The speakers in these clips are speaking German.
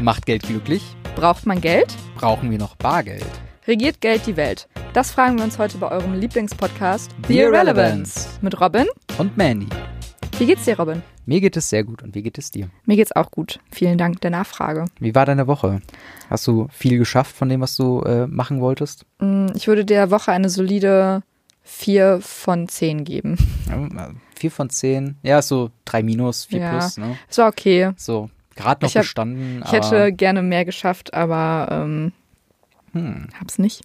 Macht Geld glücklich? Braucht man Geld? Brauchen wir noch Bargeld? Regiert Geld die Welt? Das fragen wir uns heute bei eurem Lieblingspodcast The Irrelevance. mit Robin. Und Mandy. Wie geht's dir, Robin? Mir geht es sehr gut und wie geht es dir? Mir geht's auch gut. Vielen Dank der Nachfrage. Wie war deine Woche? Hast du viel geschafft von dem, was du äh, machen wolltest? Mm, Ich würde der Woche eine solide 4 von 10 geben. Ja, äh, vier von zehn. Ja, ist so drei minus, vier Ja. plus, ne? Es war okay. So, gerade noch Ich hab- bestanden. Ich hätte gerne mehr geschafft, aber ähm, Hm. hab's nicht.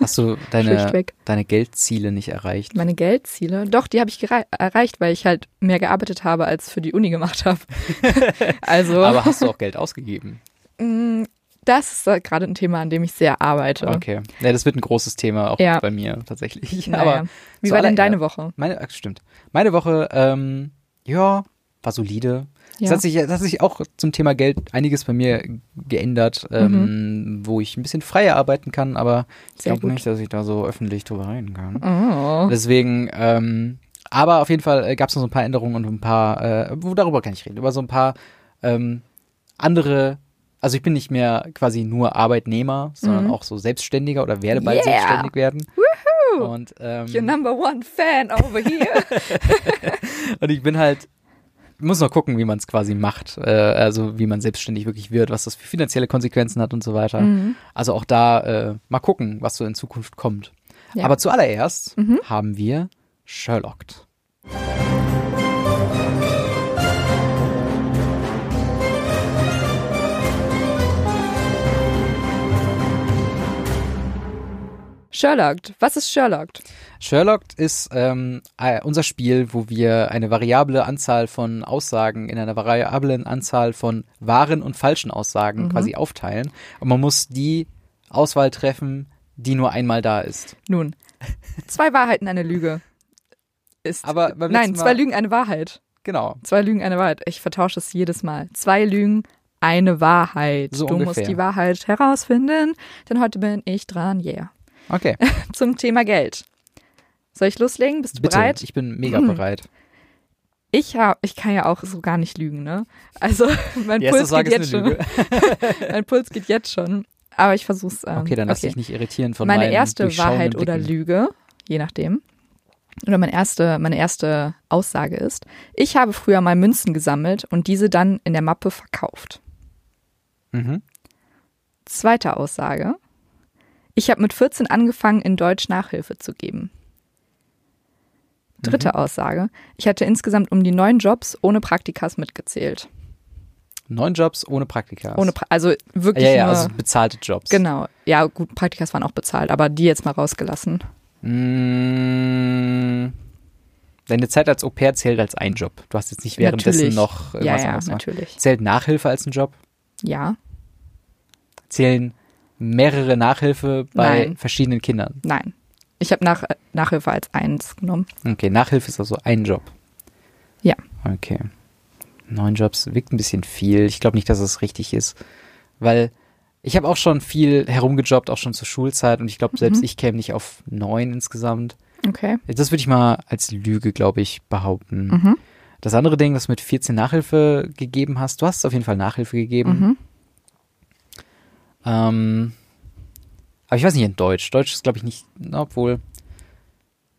Hast du deine, deine Geldziele nicht erreicht? Meine Geldziele, doch, die habe ich erreicht, weil ich halt mehr gearbeitet habe, als für die Uni gemacht habe. also, Aber hast du auch Geld ausgegeben? mm, das ist gerade ein Thema, an dem ich sehr arbeite. Okay. Ja, das wird ein großes Thema auch Ja. bei mir tatsächlich. Naja. Aber Wie war denn deine Woche? Meine, ach, stimmt. Meine Woche, ähm, ja, war solide. Es Ja. hat sich, hat sich auch zum Thema Geld einiges bei mir geändert, ähm, wo ich ein bisschen freier arbeiten kann, aber ich Mhm. Glaube nicht, dass ich da so öffentlich drüber reden kann. Oh. Deswegen, ähm, aber auf jeden Fall gab es noch so ein paar Änderungen und ein paar, äh, wo darüber kann ich reden, über so ein paar ähm, andere, also ich bin nicht mehr quasi nur Arbeitnehmer, sondern Mhm. auch so Selbstständiger oder werde bald Yeah. selbstständig werden. Und, ähm, Your number one fan over here. und ich bin halt, muss noch gucken, wie man es quasi macht, äh, also wie man selbstständig wirklich wird, was das für finanzielle Konsequenzen hat und so weiter. Mhm. Also auch da äh, mal gucken, was so in Zukunft kommt. Ja. Aber zuallererst Mhm. haben wir Sherlocked. Sherlocked. Was ist Sherlocked? Sherlocked ist ähm, äh, unser Spiel, wo wir eine variable Anzahl von Aussagen in einer variablen Anzahl von wahren und falschen Aussagen Mhm. quasi aufteilen. Und man muss die Auswahl treffen, die nur einmal da ist. Nun, zwei Wahrheiten, eine Lüge. Ist. Aber Nein, zwei Lügen, eine Wahrheit. Genau. Zwei Lügen, eine Wahrheit. Ich vertausche es jedes Mal. Zwei Lügen, eine Wahrheit. So du ungefähr. musst die Wahrheit herausfinden, denn heute bin ich dran. Yeah. Okay. Zum Thema Geld. Soll ich loslegen? Bist du Bitte. bereit? Ich bin mega Mhm. bereit. Ich hab, ich kann ja auch so gar nicht lügen, ne? Also mein Die Puls geht jetzt schon. mein Puls geht jetzt schon. Aber ich versuch's. Ähm, Okay, dann lass dich nicht irritieren von meine erste Wahrheit oder Blicken. Lüge, je nachdem. Oder meine erste, meine erste Aussage ist, ich habe früher mal Münzen gesammelt und diese dann in der Mappe verkauft. Mhm. Zweite Aussage, ich habe mit 14 angefangen, in Deutsch Nachhilfe zu geben. Dritte Mhm. Aussage, ich hatte insgesamt um die neun Jobs ohne Praktikas mitgezählt. Neun Jobs ohne Praktika. Ohne pra also wirklich ja, ja, nur, also bezahlte Jobs. genau. Ja, gut, Praktikas waren auch bezahlt, aber die jetzt mal rausgelassen. Mm, Deine Zeit als Au-pair zählt als ein Job. Du hast jetzt nicht währenddessen Natürlich. noch Ja, irgendwas ja, anderes gemacht. natürlich. Zählt Nachhilfe als ein Job? Ja, Zählen mehrere Nachhilfe bei Nein. verschiedenen Kindern? nein. Ich habe nach, Nachhilfe als eins genommen. Okay, Nachhilfe ist also ein Job. Ja. Okay. Neun Jobs wirkt ein bisschen viel. Ich glaube nicht, dass es richtig ist. Weil ich habe auch schon viel herumgejobbt, auch schon zur Schulzeit. Und ich glaube, selbst Mhm. ich käme nicht auf neun insgesamt. Okay. Das würde ich mal als Lüge, glaube ich, behaupten. Mhm. Das andere Ding, das du mit 14 Nachhilfe gegeben hast, du hast auf jeden Fall Nachhilfe gegeben. Mhm. Ähm, aber ich weiß nicht in Deutsch. Deutsch ist, glaube ich, nicht, obwohl.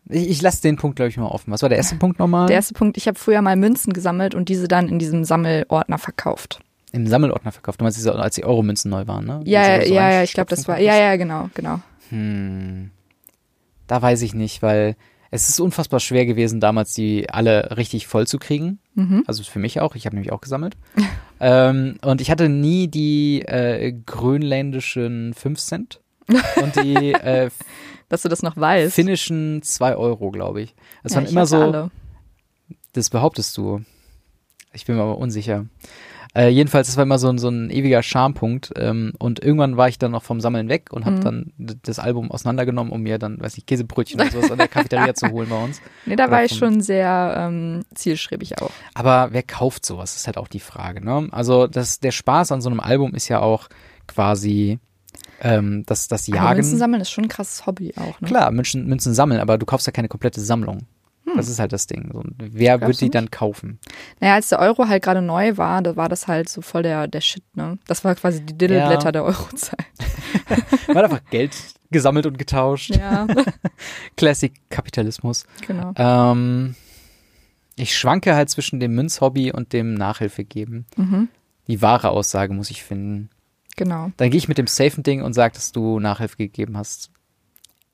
Ich, ich lasse den Punkt, glaube ich, mal offen. Was war der erste Punkt nochmal? Der erste Punkt, ich habe früher mal Münzen gesammelt und diese dann in diesem Sammelordner verkauft. Im Sammelordner verkauft. Du meinst, diese, als die Euromünzen neu waren, ne? Ja, ja, so ja, ja, ich glaube, das war, ja, ja, genau, genau. Hm. Da weiß ich nicht, weil es ist unfassbar schwer gewesen, damals die alle richtig voll zu kriegen. Mhm. Also für mich auch. Ich habe nämlich auch gesammelt. ähm, und ich hatte nie die äh, grönländischen 5 Cent und die äh, Dass du das noch weißt. finnischen 2 Euro, glaube ich. Das ja, waren ich immer so, Alle. das behauptest du. Ich bin mir aber unsicher. Äh, jedenfalls, das war immer so, ein- so ein ewiger Schampunkt. Ähm, und irgendwann war ich dann noch vom Sammeln weg und habe Mhm. dann das Album auseinandergenommen, um mir dann, weiß ich, Käsebrötchen und sowas an der Cafeteria zu holen bei uns. Nee, da oder war ich schon sehr ähm, zielstrebig auch. Aber wer kauft sowas, ist halt auch die Frage. Ne? Also das, der Spaß an so einem Album ist ja auch quasi ähm, das, das Aber Jagen. Münzen sammeln ist schon ein krasses Hobby auch, ne? Klar, Münzen, Münzen sammeln, aber du kaufst ja keine komplette Sammlung. Das ist halt das Ding. So, wer Glaubst wird die dann kaufen? Naja, als der Euro halt gerade neu war, da war das halt so voll der, der Shit, ne? Das war quasi die Diddleblätter Ja. der Eurozeit. Hat einfach Geld gesammelt und getauscht. Ja, Classic Kapitalismus. genau. Ähm, ich schwanke halt zwischen dem Münzhobby und dem Nachhilfe geben. Mhm, Die wahre Aussage muss ich finden. Genau. Dann gehe ich mit dem safen Ding und sage, dass du Nachhilfe gegeben hast.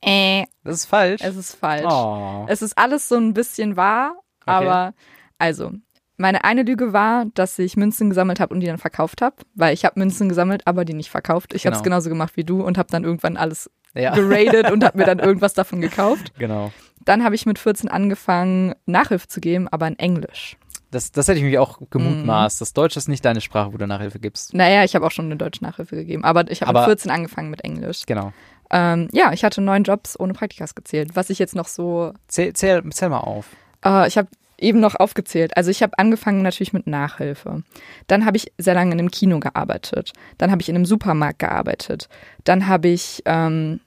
Äh, Das ist falsch. es ist falsch. oh. Es ist alles so ein bisschen wahr, aber also, meine eine Lüge war, dass ich Münzen gesammelt habe und die dann verkauft habe, weil ich habe Münzen gesammelt, aber die nicht verkauft. Ich habe es Genau. genauso gemacht wie du und habe dann irgendwann alles Ja, geradet und habe mir dann irgendwas davon gekauft. genau. Dann habe ich mit 14 angefangen, Nachhilfe zu geben, aber in Englisch. Das, das hätte ich mich auch gemutmaßt. Mhm. Das Deutsch ist nicht deine Sprache, wo du Nachhilfe gibst. Naja, ich habe auch schon eine deutsche Nachhilfe gegeben, aber ich habe Aber- mit 14 angefangen mit Englisch. Genau. Ähm, ja, ich hatte neun Jobs ohne Praktikas gezählt, was ich jetzt noch so Zähl, zähl, zähl mal auf. Äh, ich habe eben noch aufgezählt. Also ich habe angefangen natürlich mit Nachhilfe. Dann habe ich sehr lange in einem Kino gearbeitet. Dann habe ich in einem Supermarkt gearbeitet. Dann habe ich ähm,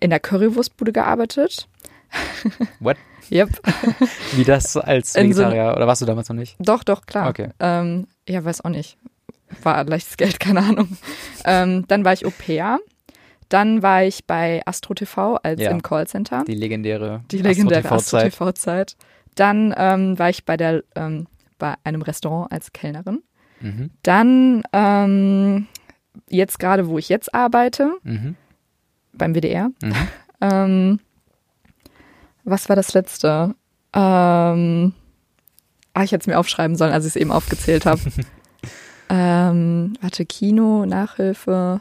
in der Currywurstbude gearbeitet. What? Yep. Wie das als In so- Vegetarier? oder warst du damals noch nicht? Doch, doch, klar. Okay. Ähm, ja, weiß auch nicht. War leichtes Geld, keine Ahnung. ähm, dann war ich Au pair. Dann war ich bei Astro TV als Ja. im Callcenter. Die legendäre Die legendäre Astro-TV-Zeit. Astro-TV-Zeit. Dann ähm, war ich bei, der, ähm, bei einem Restaurant als Kellnerin. Mhm. Dann ähm, jetzt gerade, wo ich jetzt arbeite, Mhm. beim WDR. Mhm. Was war das letzte? Ähm, ah, ich hätte es mir aufschreiben sollen, als ich es eben aufgezählt habe. ähm, warte, Kino, Nachhilfe.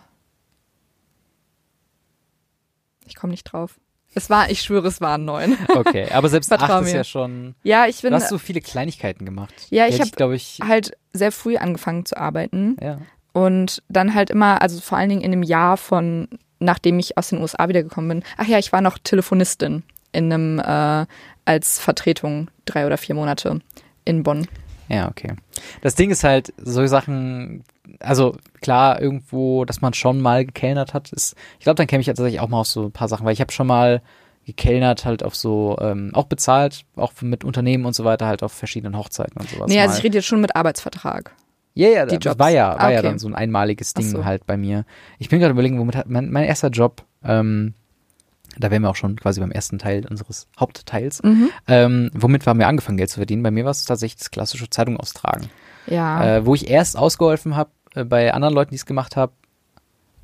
Ich komme nicht drauf. Es war, ich schwöre, es waren neun. Okay, aber selbst Vertrau acht ist ja schon. Ja, ich Du bin hast so viele Kleinigkeiten gemacht. Ja, ich hätte hab- glaube ich. halt sehr früh angefangen zu arbeiten. Ja. Und dann halt immer, also vor allen Dingen in dem Jahr von, nachdem ich aus den USA wiedergekommen bin. Ach ja, ich war noch Telefonistin in einem, äh, als Vertretung drei oder vier Monate in Bonn. Ja, okay. Das Ding ist halt, solche Sachen, also klar, irgendwo, dass man schon mal gekellnert hat, ist, ich glaube, dann käme ich tatsächlich auch mal auf so ein paar Sachen, weil ich habe schon mal gekellnert, halt auf so, ähm, auch bezahlt, auch mit Unternehmen und so weiter, halt auf verschiedenen Hochzeiten und sowas. nee, also mal. ich rede jetzt schon mit Arbeitsvertrag. Ja, ja, die das war ja, war Ah, ja okay. dann so ein einmaliges Ding so. halt bei mir. Ich bin gerade überlegen, womit hat mein, mein erster Job, ähm, da wären wir auch schon quasi beim ersten Teil unseres Hauptteils. Mhm. Ähm, womit haben wir angefangen, Geld zu verdienen? Bei mir war es tatsächlich das klassische Zeitung austragen. Ja. Äh, wo ich erst ausgeholfen habe äh, bei anderen Leuten, die es gemacht haben.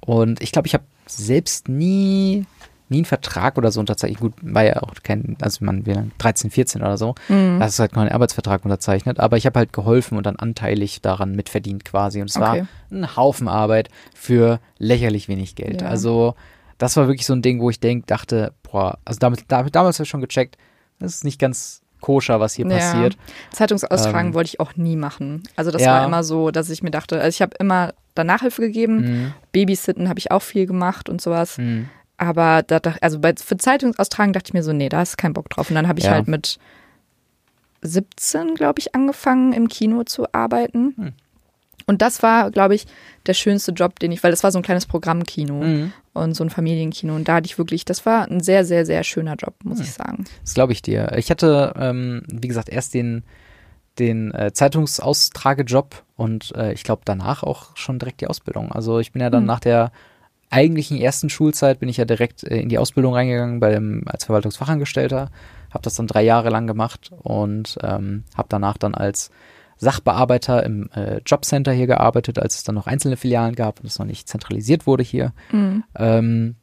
Und ich glaube, ich habe selbst nie, nie einen Vertrag oder so unterzeichnet. Gut, war ja auch kein, also man, wir 13, 14 oder so. Mhm. Da hast du halt keinen Arbeitsvertrag unterzeichnet, aber ich habe halt geholfen und dann anteilig daran mitverdient quasi. Und es war Okay. ein Haufen Arbeit für lächerlich wenig Geld. Ja. Also das war wirklich so ein Ding, wo ich denk, dachte, boah, also damit, da, damals habe ich schon gecheckt, das ist nicht ganz koscher, was hier Ja. passiert. Zeitungsaustragen Ähm, wollte ich auch nie machen. Also das Ja. war immer so, dass ich mir dachte, also ich habe immer da Nachhilfe gegeben, Mhm. Babysitten habe ich auch viel gemacht und sowas. Mhm. Aber da, also bei, für Zeitungsaustragen dachte ich mir so, nee, da ist kein Bock drauf. Und dann habe ich Ja. halt mit 17, glaube ich, angefangen im Kino zu arbeiten. Hm. Und das war, glaube ich, der schönste Job, den ich, weil das war so ein kleines Programmkino Mhm. Und so ein Familienkino. Und da hatte ich wirklich, das war ein sehr, sehr, sehr schöner Job, muss Hm. ich sagen. Das glaube ich dir. Ich hatte, ähm, wie gesagt, erst den, den äh, Zeitungsaustragejob und äh, ich glaube danach auch schon direkt die Ausbildung. Also ich bin ja dann Hm. nach der eigentlichen ersten Schulzeit bin ich ja direkt äh, in die Ausbildung reingegangen bei dem, als Verwaltungsfachangestellter, habe das dann drei Jahre lang gemacht und ähm, habe danach dann als Sachbearbeiter im äh, Jobcenter hier gearbeitet, als es dann noch einzelne Filialen gab und es noch nicht zentralisiert wurde hier. Mhm. Ähm,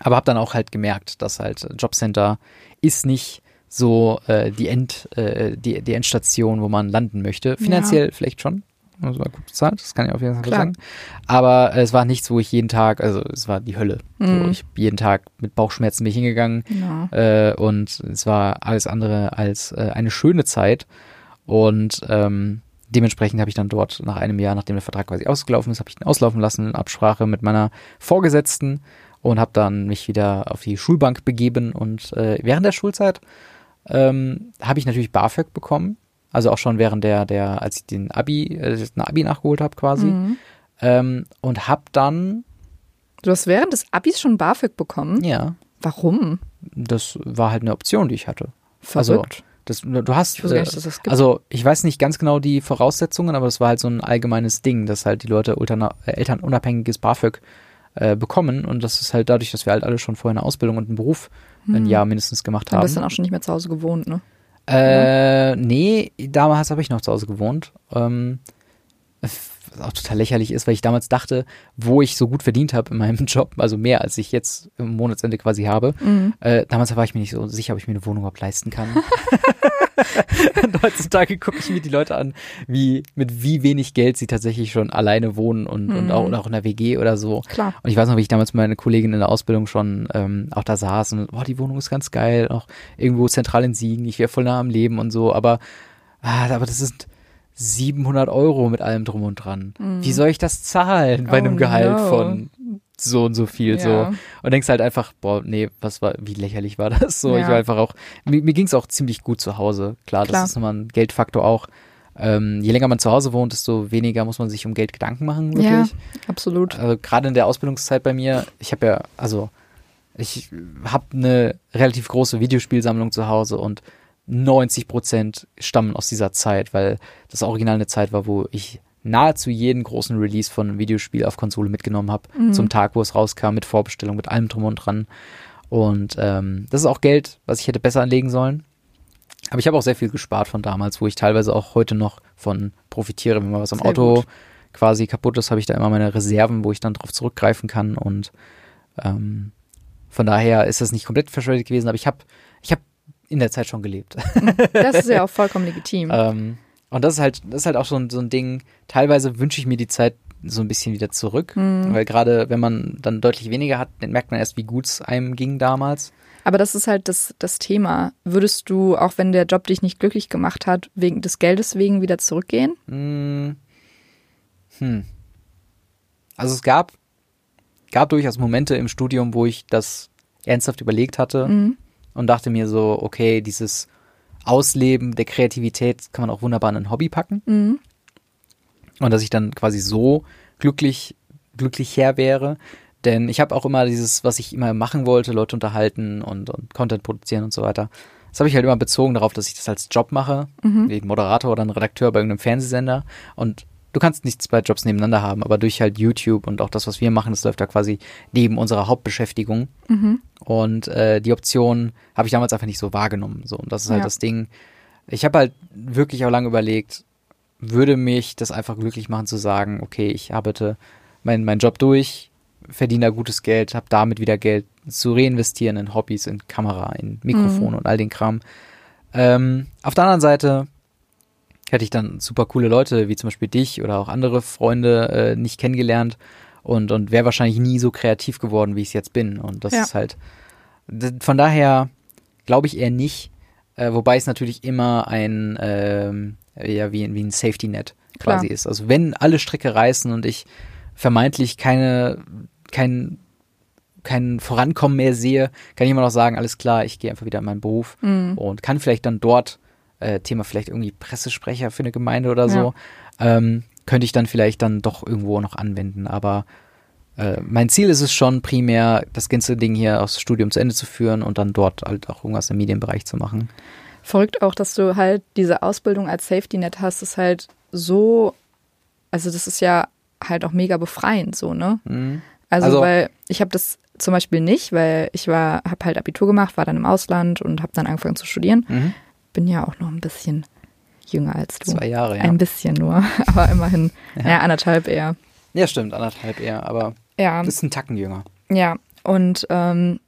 aber habe dann auch halt gemerkt, dass halt Jobcenter ist nicht so äh, die, End, äh, die, die Endstation, wo man landen möchte. Finanziell vielleicht schon. Also war gut bezahlt, das kann ich auf jeden Fall Klar. sagen. Aber äh, es war nichts, wo ich jeden Tag, also es war die Hölle. So, Mhm. ich jeden Tag mit Bauchschmerzen bin ich hingegangen Genau. äh, und es war alles andere als äh, eine schöne Zeit. Und ähm, dementsprechend habe ich dann dort nach einem Jahr, nachdem der Vertrag quasi ausgelaufen ist, habe ich ihn auslaufen lassen in Absprache mit meiner Vorgesetzten und habe dann mich wieder auf die Schulbank begeben. Und äh, während der Schulzeit ähm, habe ich natürlich BAföG bekommen. Also auch schon während der, der als ich den Abi, äh, ein Abi nachgeholt habe quasi. Mhm. Ähm, und habe dann, Du hast während des Abis schon BAföG bekommen? ja, Warum? das war halt eine Option, die ich hatte. Verrückt. Das, du hast, Ich äh, nicht, das also ich weiß nicht ganz genau die Voraussetzungen, aber das war halt so ein allgemeines Ding, dass halt die Leute ultra, äh, elternunabhängiges BAföG äh, bekommen und das ist halt dadurch, dass wir halt alle schon vorher eine Ausbildung und einen Beruf ein Jahr mindestens gemacht Du haben. bist dann auch schon nicht mehr zu Hause gewohnt, ne? Äh, nee, damals habe ich noch zu Hause gewohnt. Ähm, was auch total lächerlich ist, weil ich damals dachte, wo ich so gut verdient habe in meinem Job, also mehr als ich jetzt im Monatsende quasi habe. Mhm. Äh, damals war ich mir nicht so sicher, ob ich mir eine Wohnung überhaupt leisten kann. und heutzutage gucke ich mir die Leute an, wie mit wie wenig Geld sie tatsächlich schon alleine wohnen und, und auch, und auch in der WG oder so. Klar. Und ich weiß noch, wie ich damals mit meiner Kollegin in der Ausbildung schon ähm, auch da saß und, boah, die Wohnung ist ganz geil, auch irgendwo zentral in Siegen, ich wäre voll nah am Leben und so, aber, ah, aber das sind 700 Euro mit allem drum und dran. Wie soll ich das zahlen bei Oh einem Gehalt no. von so und so viel Ja. so und denkst halt einfach boah nee was war wie lächerlich war das so ich Ja. war einfach auch mir, mir ging es auch ziemlich gut zu Hause klar, Klar. das ist nochmal ein Geldfaktor auch ähm, je länger man zu Hause wohnt desto weniger muss man sich um Geld Gedanken machen wirklich Ja, absolut. also gerade in der Ausbildungszeit bei mir, ich habe ja, also ich habe eine relativ große Videospielsammlung zu Hause und 90 Prozent stammen aus dieser Zeit, weil das Original eine Zeit war, wo ich nahezu jeden großen Release von einem Videospiel auf Konsole mitgenommen habe, zum Tag, wo es rauskam, mit Vorbestellung, mit allem drum und dran. Und ähm, das ist auch Geld, was ich hätte besser anlegen sollen. Aber ich habe auch sehr viel gespart von damals, wo ich teilweise auch heute noch von profitiere. Wenn mal was am Sehr Auto gut. quasi kaputt ist, habe ich da immer meine Reserven, wo ich dann drauf zurückgreifen kann. Und ähm, von daher ist das nicht komplett verschwendet gewesen, aber ich habe ich hab in der Zeit schon gelebt. Das ist ja auch vollkommen legitim. ähm, und das ist halt, das ist halt auch so ein, so ein Ding. Teilweise wünsche ich mir die Zeit so ein bisschen wieder zurück, Mhm. weil gerade wenn man dann deutlich weniger hat, dann merkt man erst, wie gut es einem ging damals. Aber das ist halt das, das Thema. Würdest du, auch wenn der Job dich nicht glücklich gemacht hat, wegen des Geldes wegen wieder zurückgehen? Hm. Hm. Also es gab, gab durchaus Momente im Studium, wo ich das ernsthaft überlegt hatte Mhm. Und dachte mir so, okay, dieses Ausleben der Kreativität kann man auch wunderbar in ein Hobby packen. Mhm. Und dass ich dann quasi so glücklich, glücklich her wäre. Denn ich habe auch immer dieses, was ich immer machen wollte, Leute unterhalten und, und Content produzieren und so weiter. Das habe ich halt immer bezogen darauf, dass ich das als Job mache, wie ein Moderator oder ein Redakteur bei irgendeinem Fernsehsender. Und du kannst nicht zwei Jobs nebeneinander haben, aber durch halt YouTube und auch das, was wir machen, das läuft da quasi neben unserer Hauptbeschäftigung. Und äh, die Option habe ich damals einfach nicht so wahrgenommen. So, und das ist halt Ja. das Ding. Ich habe halt wirklich auch lange überlegt, würde mich das einfach glücklich machen zu sagen, okay, ich arbeite meinen mein Job durch, verdiene da gutes Geld, habe damit wieder Geld zu reinvestieren in Hobbys, in Kamera, in Mikrofon und all den Kram. Ähm, auf der anderen Seite hätte ich dann super coole Leute, wie zum Beispiel dich oder auch andere Freunde äh, nicht kennengelernt und, und wäre wahrscheinlich nie so kreativ geworden, wie ich es jetzt bin. Und das Ja. ist halt, von daher glaube ich eher nicht, äh, wobei es natürlich immer ein, ähm, ja, wie, wie ein Safety-Net quasi ist. Also wenn alle Stricke reißen und ich vermeintlich keine, kein, kein Vorankommen mehr sehe, kann ich immer noch sagen, alles klar, ich gehe einfach wieder in meinen Beruf Mhm. und kann vielleicht dann dort, äh, Thema vielleicht irgendwie Pressesprecher für eine Gemeinde oder so, ähm, könnte ich dann vielleicht dann doch irgendwo noch anwenden. Aber äh, mein Ziel ist es schon primär, das ganze Ding hier aus Studium zu Ende zu führen und dann dort halt auch irgendwas im Medienbereich zu machen. Verrückt auch, dass du halt diese Ausbildung als Safety Net hast, ist halt so, also das ist ja halt auch mega befreiend so, ne? Mhm. Also, Also- weil ich habe das zum Beispiel nicht, weil ich war, habe halt Abitur gemacht, war dann im Ausland und habe dann angefangen zu studieren. Mhm. Bin ja auch noch ein bisschen jünger als du. Zwei Jahre, ja. Ein bisschen nur, aber immerhin, ja. anderthalb eher. Ja, stimmt, anderthalb eher, aber Ja, das ist ein Tacken jünger. ja. Und ähm,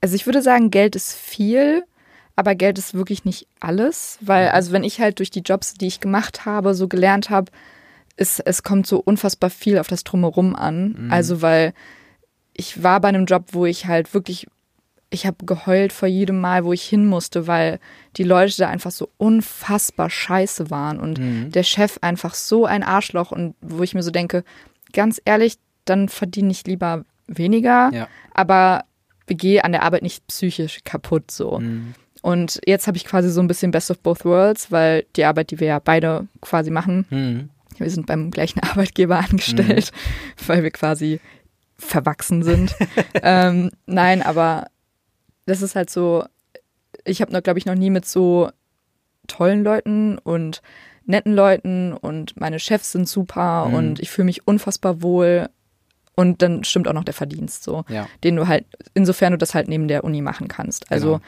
also ich würde sagen, Geld ist viel, aber Geld ist wirklich nicht alles, weil also wenn ich halt durch die Jobs, die ich gemacht habe, so gelernt habe, es, es kommt so unfassbar viel auf das Drumherum an. Also weil ich war bei einem Job, wo ich halt wirklich, ich habe geheult vor jedem Mal, wo ich hin musste, weil die Leute da einfach so unfassbar scheiße waren und der Chef einfach so ein Arschloch und wo ich mir so denke, ganz ehrlich, dann verdiene ich lieber weniger, Ja. aber gehe an der Arbeit nicht psychisch kaputt so. Mhm. Und jetzt habe ich quasi so ein bisschen Best of Both Worlds, weil die Arbeit, die wir ja beide quasi machen, Mhm. wir sind beim gleichen Arbeitgeber angestellt, weil wir quasi verwachsen sind. ähm, nein, aber das ist halt so, ich habe, glaube ich, noch nie mit so tollen Leuten und netten Leuten und meine Chefs sind super Mhm. und ich fühle mich unfassbar wohl. Und dann stimmt auch noch der Verdienst so, Ja. den du halt, insofern du das halt neben der Uni machen kannst. Also Genau.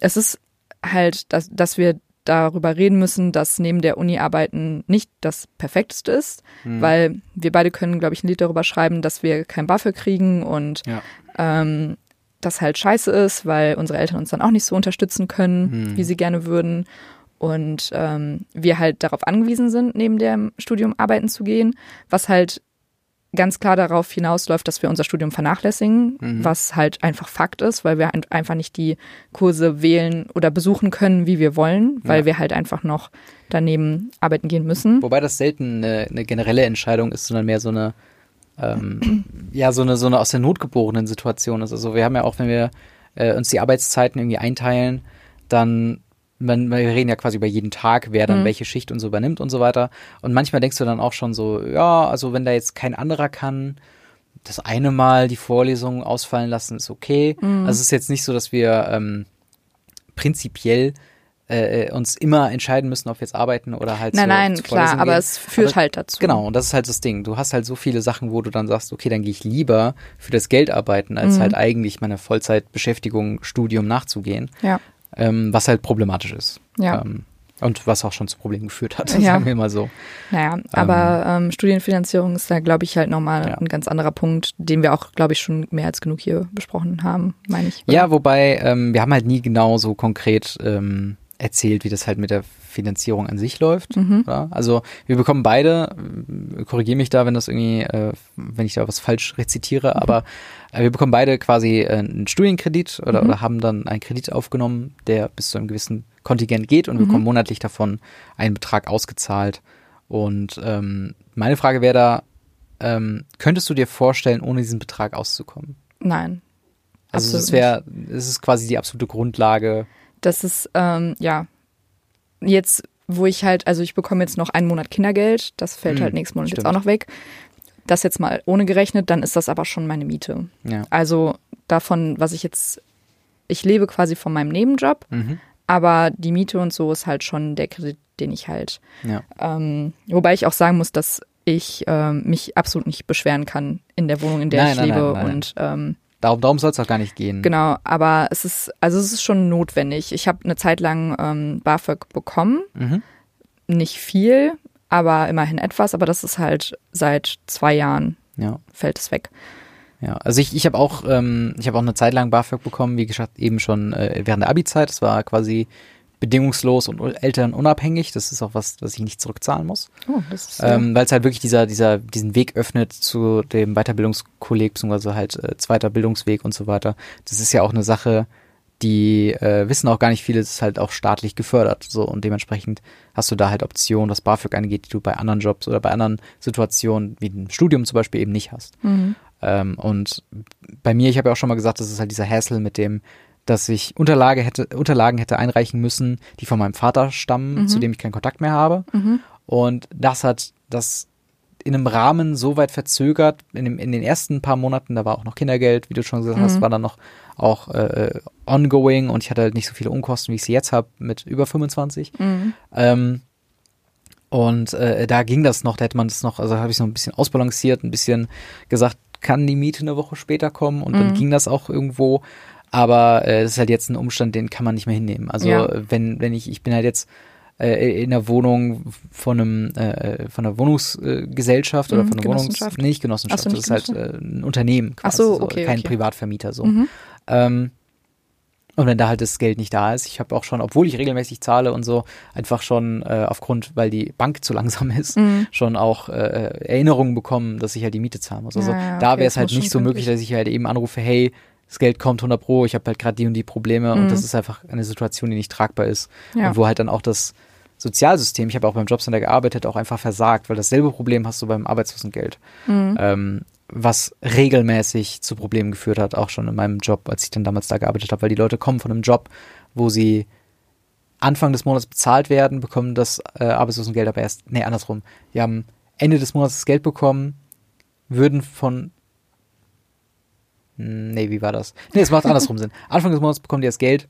es ist halt, dass, dass wir darüber reden müssen, dass neben der Uni arbeiten nicht das Perfekteste ist, Mhm. weil wir beide können, glaube ich, ein Lied darüber schreiben, dass wir kein BAföG kriegen und Ja. ähm, das halt scheiße ist, weil unsere Eltern uns dann auch nicht so unterstützen können, Hm. wie sie gerne würden. Und ähm, wir halt darauf angewiesen sind, neben dem Studium arbeiten zu gehen, was halt ganz klar darauf hinausläuft, dass wir unser Studium vernachlässigen, Mhm. was halt einfach Fakt ist, weil wir ein- einfach nicht die Kurse wählen oder besuchen können, wie wir wollen, weil Ja. wir halt einfach noch daneben arbeiten gehen müssen. Wobei das selten eine, eine generelle Entscheidung ist, sondern mehr so eine, ähm, ja, so eine, so eine aus der Not geborenen Situation ist. Also wir haben ja auch, wenn wir äh, uns die Arbeitszeiten irgendwie einteilen, dann, man, wir reden ja quasi über jeden Tag, wer dann Mhm. welche Schicht und so übernimmt und so weiter. Und manchmal denkst du dann auch schon so, ja, also wenn da jetzt kein anderer kann, das eine Mal die Vorlesung ausfallen lassen, ist okay. Mhm. Also es ist jetzt nicht so, dass wir ähm, prinzipiell äh, uns immer entscheiden müssen, ob wir jetzt arbeiten oder halt Nein, zur- nein, zur klar, Vorlesung aber gehen. es führt Aber- halt dazu. Genau, und das ist halt das Ding. Du hast halt so viele Sachen, wo du dann sagst, okay, dann gehe ich lieber für das Geld arbeiten, als Mhm. halt eigentlich meiner Vollzeitbeschäftigung, Studium nachzugehen, Ja, ähm, was halt problematisch ist. ja. Ähm, und was auch schon zu Problemen geführt hat, Ja. sagen wir mal so. Naja, aber ähm, Studienfinanzierung ist da, glaube ich, halt nochmal Ja. ein ganz anderer Punkt, den wir auch, glaube ich, schon mehr als genug hier besprochen haben, meine ich. Ja, wobei, ähm, wir haben halt nie genau so konkret ähm, erzählt, wie das halt mit der Finanzierung an sich läuft. Mhm. Also wir bekommen beide, korrigiere mich da, wenn das irgendwie, äh, wenn ich da was falsch rezitiere, Mhm. aber äh, wir bekommen beide quasi äh, einen Studienkredit oder, Mhm. oder haben dann einen Kredit aufgenommen, der bis zu einem gewissen Kontingent geht und wir Mhm. bekommen monatlich davon einen Betrag ausgezahlt. Und ähm, meine Frage wäre da, ähm, könntest du dir vorstellen, ohne diesen Betrag auszukommen? Nein. Also es wäre, es ist quasi die absolute Grundlage. Das ist, ähm, ja, jetzt, wo ich halt, also ich bekomme jetzt noch einen Monat Kindergeld, das fällt Hm, halt nächsten Monat jetzt stimmt. auch noch weg. Das jetzt mal ohne gerechnet, dann ist das aber schon meine Miete. Ja. Also davon, was ich jetzt, ich lebe quasi von meinem Nebenjob, Mhm. aber die Miete und so ist halt schon der Kredit, den ich halt Ja. Ähm, wobei ich auch sagen muss, dass ich ähm, mich absolut nicht beschweren kann in der Wohnung, in der Nein, ich nein, lebe. nein. Und ähm, Darum, darum soll es auch gar nicht gehen. genau, aber es ist, also es ist schon notwendig. Ich habe eine Zeit lang ähm, BAföG bekommen. Mhm. Nicht viel, aber immerhin etwas. Aber das ist halt seit zwei Jahren Ja. fällt es weg. Ja, also ich, ich habe auch, ähm, ich habe auch eine Zeit lang BAföG bekommen, wie gesagt, eben schon äh, während der Abi-Zeit. Das war quasi bedingungslos und elternunabhängig. Das ist auch was, was ich nicht zurückzahlen muss. Oh, äh, Ähm, Weil es halt wirklich dieser, dieser, diesen Weg öffnet zu dem Weiterbildungskolleg, beziehungsweise halt äh, zweiter Bildungsweg und so weiter. Das ist ja auch eine Sache, die äh, wissen auch gar nicht viele, das ist halt auch staatlich gefördert. So und dementsprechend hast du da halt Optionen, was BAföG angeht, die du bei anderen Jobs oder bei anderen Situationen, wie dem Studium zum Beispiel, eben nicht hast. mhm. Ähm, und bei mir, ich habe ja auch schon mal gesagt, das ist halt dieser Hassel mit dem, dass ich Unterlage hätte, Unterlagen hätte einreichen müssen, die von meinem Vater stammen, Mhm. zu dem ich keinen Kontakt mehr habe. Mhm. Und das hat das in einem Rahmen so weit verzögert, in, dem, in den ersten paar Monaten, da war auch noch Kindergeld, wie du schon gesagt hast, Mhm. war dann noch auch äh, ongoing und ich hatte halt nicht so viele Unkosten, wie ich sie jetzt habe, mit über 25. Mhm. Ähm, und äh, da ging das noch, da hätte man das noch, also habe ich so ein bisschen ausbalanciert, ein bisschen gesagt, kann die Miete eine Woche später kommen und dann Mhm. ging das auch irgendwo. Aber äh, das ist halt jetzt ein Umstand, den kann man nicht mehr hinnehmen. Also Ja. wenn, wenn ich, ich bin halt jetzt äh, in der Wohnung von einem äh, von einer Wohnungsgesellschaft oder Mhm, von einer Wohnungs nee, nicht Genossenschaft, Ach so, das nicht ist halt äh, ein Unternehmen Ach quasi, so, okay, kein okay. Privatvermieter so. Mhm. Ähm, und wenn da halt das Geld nicht da ist, ich habe auch schon, obwohl ich regelmäßig zahle und so, einfach schon äh, aufgrund, weil die Bank zu langsam ist, Mhm. schon auch äh, Erinnerungen bekommen, dass ich halt die Miete zahlen muss. Also Ja, ja, da wäre es das halt nicht so möglich, dass ich halt eben anrufe, hey, das Geld kommt 100 pro, ich habe halt gerade die und die Probleme Mhm. und das ist einfach eine Situation, die nicht tragbar ist Ja. und wo halt dann auch das Sozialsystem, ich habe auch beim Jobcenter gearbeitet, auch einfach versagt, weil dasselbe Problem hast du beim Arbeitslosengeld, Mhm. ähm, was regelmäßig zu Problemen geführt hat, auch schon in meinem Job, als ich dann damals da gearbeitet habe, weil die Leute kommen von einem Job, wo sie Anfang des Monats bezahlt werden, bekommen das äh, Arbeitslosengeld aber erst, nee, andersrum. Die haben Ende des Monats das Geld bekommen, würden von Nee, wie war das? Nee, es macht andersrum Sinn. Anfang des Monats bekommen die das Geld,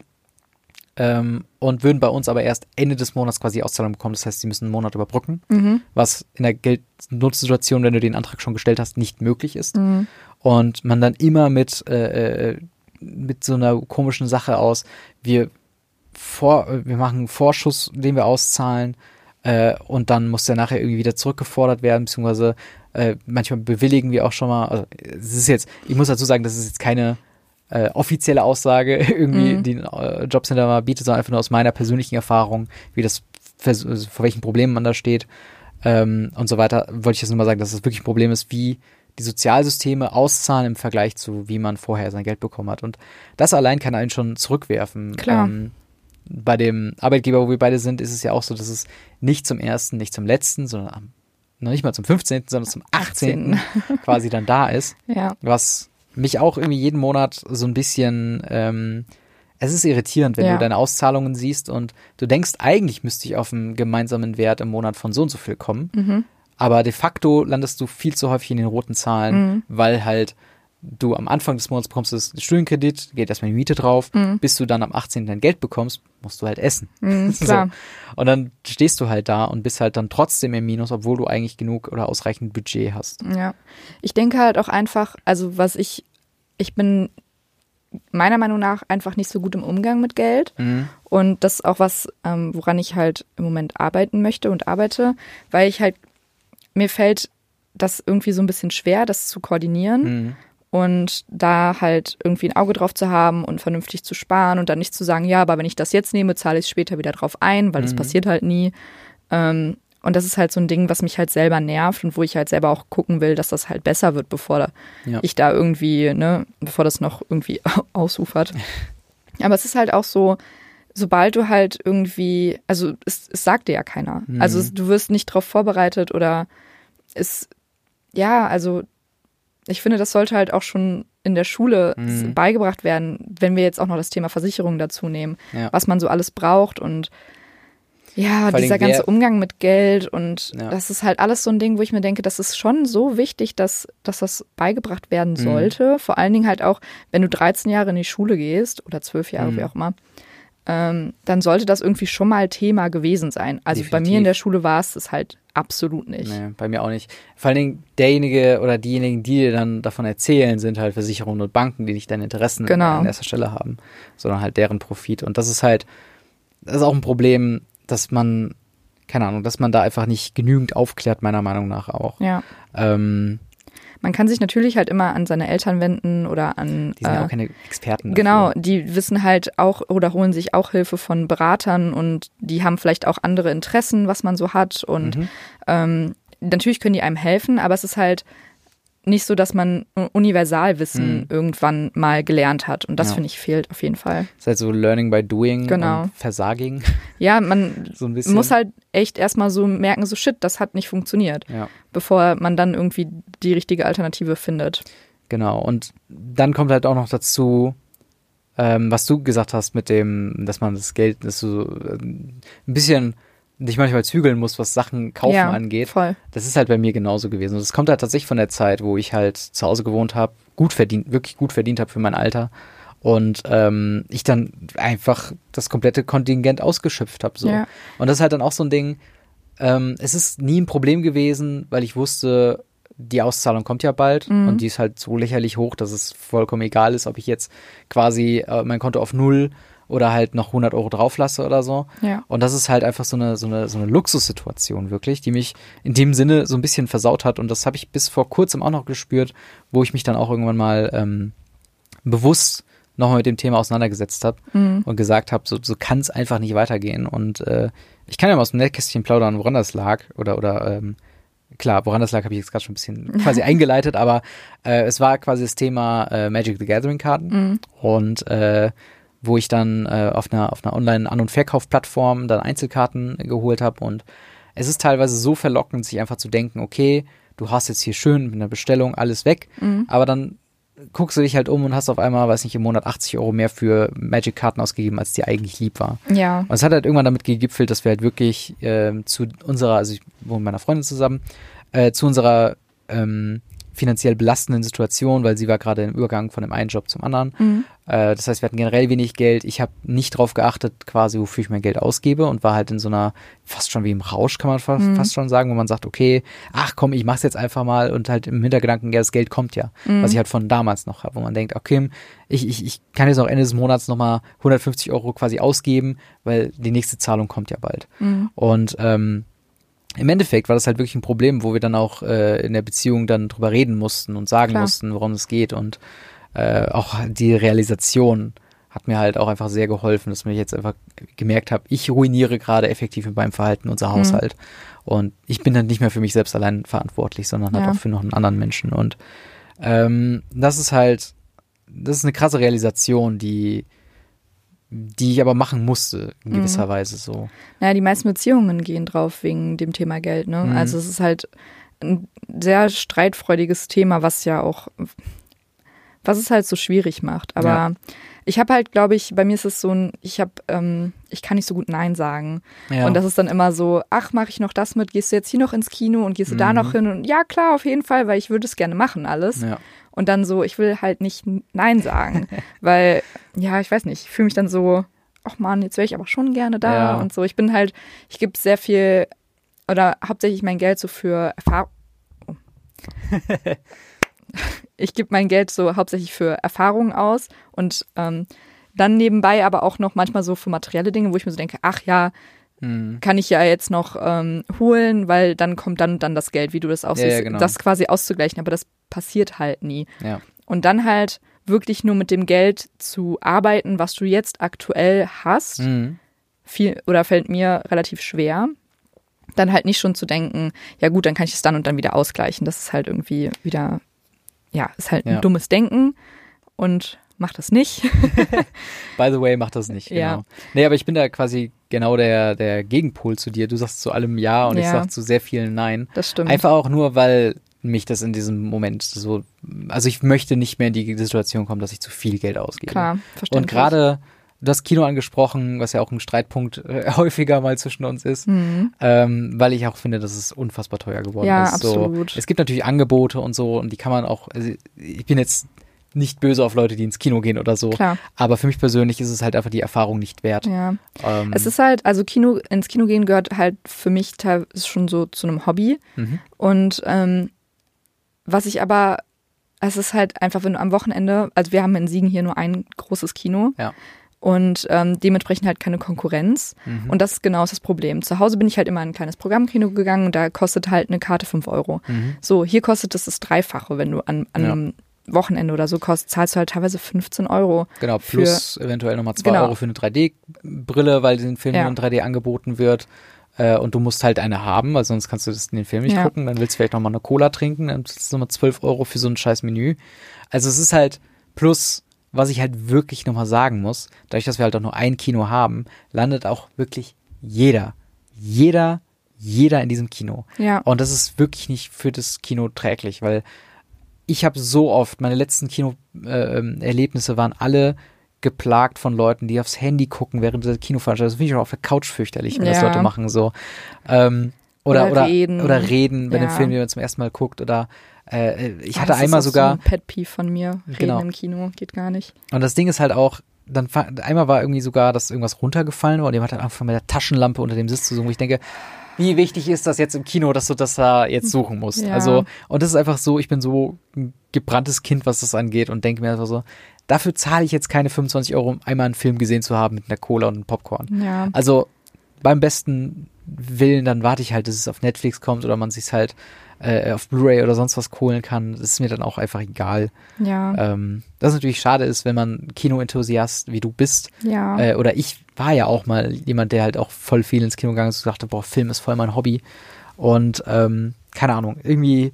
ähm, und würden bei uns aber erst Ende des Monats quasi Auszahlung bekommen. Das heißt, sie müssen einen Monat überbrücken, Mhm. was in der Geldnutzsituation, wenn du den Antrag schon gestellt hast, nicht möglich ist. Und man dann immer mit, äh, äh, mit so einer komischen Sache aus, wir, vor, wir machen einen Vorschuss, den wir auszahlen, äh, und dann muss der nachher irgendwie wieder zurückgefordert werden, beziehungsweise äh, manchmal bewilligen wir auch schon mal, also es ist jetzt, ich muss dazu sagen, das ist jetzt keine äh, offizielle Aussage irgendwie, Mhm. die ein äh, Jobcenter mal bietet, sondern einfach nur aus meiner persönlichen Erfahrung, wie das, also vor welchen Problemen man da steht ähm, und so weiter, wollte ich jetzt nur mal sagen, dass es wirklich ein Problem ist, wie die Sozialsysteme auszahlen im Vergleich zu, wie man vorher sein Geld bekommen hat. Und das allein kann einen schon zurückwerfen. Klar. Ähm, bei dem Arbeitgeber, wo wir beide sind, ist es ja auch so, dass es nicht zum ersten, nicht zum letzten, sondern am, noch nicht mal zum 15., sondern zum 18. quasi dann da ist Ja. was mich auch irgendwie jeden Monat so ein bisschen, ähm, es ist irritierend, wenn Ja. du deine Auszahlungen siehst und du denkst, eigentlich müsste ich auf einen gemeinsamen Wert im Monat von so und so viel kommen. Mhm. Aber de facto landest du viel zu häufig in den roten Zahlen, Mhm. weil halt du am Anfang des Monats bekommst du das Studienkredit, geht erstmal die Miete drauf, Mhm. bis du dann am 18. dein Geld bekommst, musst du halt essen. Mhm, So. Und dann stehst du halt da und bist halt dann trotzdem im Minus, obwohl du eigentlich genug oder ausreichend Budget hast. Ja. Ich denke halt auch einfach, also was ich, ich bin meiner Meinung nach einfach nicht so gut im Umgang mit Geld. Mhm. Und das ist auch was, ähm, woran ich halt im Moment arbeiten möchte und arbeite, weil ich halt, mir fällt das irgendwie so ein bisschen schwer, das zu koordinieren Mhm. Und da halt irgendwie ein Auge drauf zu haben und vernünftig zu sparen und dann nicht zu sagen, ja, aber wenn ich das jetzt nehme, zahle ich es später wieder drauf ein, weil das Mhm. passiert halt nie. Ähm, und das ist halt so ein Ding, was mich halt selber nervt und wo ich halt selber auch gucken will, dass das halt besser wird, bevor da Ja. ich da irgendwie, ne, bevor das noch irgendwie ausufert. Aber es ist halt auch so, sobald du halt irgendwie, also es, es sagt dir ja keiner. Mhm. Also es, du wirst nicht darauf vorbereitet oder es, ja, also ich finde, das sollte halt auch schon in der Schule Mhm. beigebracht werden, wenn wir jetzt auch noch das Thema Versicherung dazu nehmen, Ja. was man so alles braucht und ja, Vor dieser wer- ganze Umgang mit Geld und Ja. das ist halt alles so ein Ding, wo ich mir denke, das ist schon so wichtig, dass, dass das beigebracht werden Mhm. sollte. Vor allen Dingen halt auch, wenn du 13 Jahre in die Schule gehst oder 12 Jahre, Mhm. wie auch immer, ähm, dann sollte das irgendwie schon mal Thema gewesen sein. Also bei mir Definitiv. in der Schule war es das halt absolut nicht. Nee, bei mir auch nicht. Vor allen Dingen derjenige oder diejenigen, die dir dann davon erzählen, sind halt Versicherungen und Banken, die nicht deine Interessen Genau. an erster Stelle haben, sondern halt deren Profit. Und das ist halt, das ist auch ein Problem, dass man, keine Ahnung, dass man da einfach nicht genügend aufklärt, meiner Meinung nach auch. Ja. Ähm, Man kann sich natürlich halt immer an seine Eltern wenden oder an. die sind ja äh, auch keine Experten. Genau, Dafür. die wissen halt auch oder holen sich auch Hilfe von Beratern und die haben vielleicht auch andere Interessen, was man so hat. Und Mhm. ähm, natürlich können die einem helfen, aber es ist halt nicht so, dass man Universalwissen Mhm. irgendwann mal gelernt hat. Und das Ja. finde ich fehlt auf jeden Fall. Das ist halt so Learning by Doing Genau. und Versaging. Ja, man So muss halt echt erstmal so merken, so shit, das hat nicht funktioniert, Ja. bevor man dann irgendwie die richtige Alternative findet. Genau. Und dann kommt halt auch noch dazu, ähm, was du gesagt hast mit dem, dass man das Geld, dass du ähm, ein bisschen dich manchmal zügeln musst, was Sachen kaufen ja, angeht. Voll. Das ist halt bei mir genauso gewesen. Und das kommt halt tatsächlich von der Zeit, wo ich halt zu Hause gewohnt habe, gut verdient, wirklich gut verdient habe für mein Alter. Und ähm, ich dann einfach das komplette Kontingent ausgeschöpft habe. So. Ja. Und das ist halt dann auch so ein Ding, ähm, es ist nie ein Problem gewesen, weil ich wusste, die Auszahlung kommt ja bald Mhm. und die ist halt so lächerlich hoch, dass es vollkommen egal ist, ob ich jetzt quasi äh, mein Konto auf Null oder halt noch 100 Euro drauflasse oder so. Ja. Und das ist halt einfach so eine, so eine, so eine Luxussituation wirklich, die mich in dem Sinne so ein bisschen versaut hat. Und das habe ich bis vor kurzem auch noch gespürt, wo ich mich dann auch irgendwann mal ähm, bewusst nochmal mit dem Thema auseinandergesetzt habe Mhm. und gesagt habe, so, so kann es einfach nicht weitergehen. Und äh, ich kann ja mal aus dem Nähkästchen plaudern, woran das lag. Oder, oder ähm, klar, woran das lag, habe ich jetzt gerade schon ein bisschen quasi eingeleitet, aber äh, es war quasi das Thema äh, Magic the Gathering Karten. Mhm. Und äh, wo ich dann äh, auf einer, auf einer Online-An- und Verkaufplattform dann Einzelkarten geholt habe. Und es ist teilweise so verlockend, sich einfach zu denken, okay, du hast jetzt hier schön mit einer Bestellung alles weg, Mhm. aber dann guckst du dich halt um und hast auf einmal, weiß nicht, im Monat 80 Euro mehr für Magic-Karten ausgegeben, als dir eigentlich lieb war. Ja. Und es hat halt irgendwann damit gegipfelt, dass wir halt wirklich ähm, zu unserer, also ich wohne mit meiner Freundin zusammen, äh, zu unserer ähm, finanziell belastenden Situation, weil sie war gerade im Übergang von dem einen Job zum anderen. Mhm. Äh, das heißt, wir hatten generell wenig Geld. Ich habe nicht drauf geachtet, quasi, wofür ich mein Geld ausgebe und war halt in so einer, fast schon wie im Rausch, kann man fast, Mhm. fast schon sagen, wo man sagt, okay, ach komm, ich mach's jetzt einfach mal und halt im Hintergedanken, ja, das Geld kommt ja. Mhm. Was ich halt von damals noch habe, wo man denkt, okay, ich, ich, ich kann jetzt noch Ende des Monats nochmal 150 Euro quasi ausgeben, weil die nächste Zahlung kommt ja bald. Mhm. Und ähm, im Endeffekt war das halt wirklich ein Problem, wo wir dann auch äh, in der Beziehung dann drüber reden mussten und sagen Klar. mussten, worum es geht. Und äh, auch die Realisation hat mir halt auch einfach sehr geholfen, dass ich jetzt einfach gemerkt habe, ich ruiniere gerade effektiv mit meinem Verhalten unser Mhm. Haushalt. Und ich bin dann nicht mehr für mich selbst allein verantwortlich, sondern halt Ja. auch für noch einen anderen Menschen. Und ähm, das ist halt, das ist eine krasse Realisation, die, die ich aber machen musste, in gewisser Mhm. Weise so. Naja, die meisten Beziehungen gehen drauf wegen dem Thema Geld, ne? Mhm. Also es ist halt ein sehr streitfreudiges Thema, was ja auch, was es halt so schwierig macht. Aber Ja. ich habe halt, glaube ich, bei mir ist es so ein, ich habe, ähm, ich kann nicht so gut Nein sagen. Ja. Und das ist dann immer so, ach, mache ich noch das mit, gehst du jetzt hier noch ins Kino und gehst du da Mhm. noch hin? Und ja, klar, auf jeden Fall, weil ich würde es gerne machen, alles. ja. Und dann so, ich will halt nicht Nein sagen, weil, ja, ich weiß nicht, ich fühle mich dann so, ach man, jetzt wäre ich aber schon gerne da Ja. und so. Ich bin halt, ich gebe sehr viel oder hauptsächlich mein Geld so für Erfahrung. Oh. ich gebe mein Geld so hauptsächlich für Erfahrungen aus und ähm, dann nebenbei aber auch noch manchmal so für materielle Dinge, wo ich mir so denke, ach ja, Hm. kann ich ja jetzt noch ähm, holen, weil dann kommt dann dann das Geld, wie du das auch Ja, ja, genau. das quasi auszugleichen, aber das passiert halt nie. Ja. Und dann halt wirklich nur mit dem Geld zu arbeiten, was du jetzt aktuell hast, Mhm. viel oder fällt mir relativ schwer. Dann halt nicht schon zu denken, ja gut, dann kann ich es dann und dann wieder ausgleichen. Das ist halt irgendwie wieder, ja, ist halt Ja. ein dummes Denken und mach das nicht. By the way, mach das nicht. Ja. Genau. Nee, aber ich bin da quasi genau der, der Gegenpol zu dir. Du sagst zu allem Ja und ich Ja. sag zu sehr vielen Nein. Das stimmt. Einfach auch nur, weil mich das in diesem Moment so, also ich möchte nicht mehr in die Situation kommen, dass ich zu viel Geld ausgebe. Klar, verständlich. Und gerade du hast Kino angesprochen, was ja auch ein Streitpunkt äh, häufiger mal zwischen uns ist, Mhm. ähm, weil ich auch finde, dass es unfassbar teuer geworden Ja, ist. So, absolut. es gibt natürlich Angebote und so und die kann man auch, also ich bin jetzt nicht böse auf Leute, die ins Kino gehen oder so, Klar, aber für mich persönlich ist es halt einfach die Erfahrung nicht wert. ja. Ähm, Es ist halt, also Kino, ins Kino gehen gehört halt für mich teilweise schon so zu einem Hobby. mhm. Und ähm, was ich aber, es ist halt einfach, wenn du am Wochenende, also wir haben in Siegen hier nur ein großes Kino Ja. und ähm, dementsprechend halt keine Konkurrenz. Mhm. Und das ist genau das Problem. Zu Hause bin ich halt immer in ein kleines Programmkino gegangen und da kostet halt eine Karte 5 Euro. Mhm. So, hier kostet es das Dreifache, wenn du an, an Ja. Wochenende oder so kostet, zahlst du halt teilweise 15 Euro. Genau, plus eventuell nochmal 2 Genau. Euro für eine 3D-Brille, weil den Film Ja. nur in 3D angeboten wird. Äh, und du musst halt eine haben, weil sonst kannst du das in den Film nicht Ja. gucken. Dann willst du vielleicht nochmal eine Cola trinken, dann ist es nochmal 12 Euro für so ein scheiß Menü. Also es ist halt, plus, was ich halt wirklich nochmal sagen muss, dadurch, dass wir halt auch nur ein Kino haben, landet auch wirklich jeder, jeder, jeder in diesem Kino. Ja, Und das ist wirklich nicht für das Kino träglich, weil ich habe so oft, meine letzten Kino-Erlebnisse waren alle geplagt von Leuten, die aufs Handy gucken während der Kinoveranstaltung. Das finde ich auch auf der Couch fürchterlich, wenn das Ja. Leute machen so. Ähm, oder, Oder oder, reden. oder reden bei dem Ja. Film, den man zum ersten Mal guckt. Oder äh, ich Ah, hatte das ist einmal auch sogar, So ein Pet Peeve von mir. Reden Genau. im Kino geht gar nicht. und das Ding ist halt auch, dann einmal war irgendwie sogar, dass irgendwas runtergefallen war und jemand hat einfach mit der Taschenlampe unter dem Sitz zu suchen. wo Ich denke, wie wichtig ist das jetzt im Kino, dass du das da jetzt suchen musst? Ja. Also, und das ist einfach so, ich bin so ein gebranntes Kind, was das angeht und denke mir einfach so, dafür zahle ich jetzt keine 25 Euro, um einmal einen Film gesehen zu haben mit einer Cola und einem Popcorn. Ja. Also, beim besten Willen, dann warte ich halt, dass es auf Netflix kommt oder man sich halt äh, auf Blu-ray oder sonst was holen kann. Das ist mir dann auch einfach egal. Ja. Ähm, das natürlich schade ist, wenn man Kino-Enthusiast wie du bist, ja. äh, oder ich war ja auch mal jemand, der halt auch voll viel ins Kino gegangen ist und dachte, boah, Film ist voll mein Hobby. Und ähm, keine Ahnung, irgendwie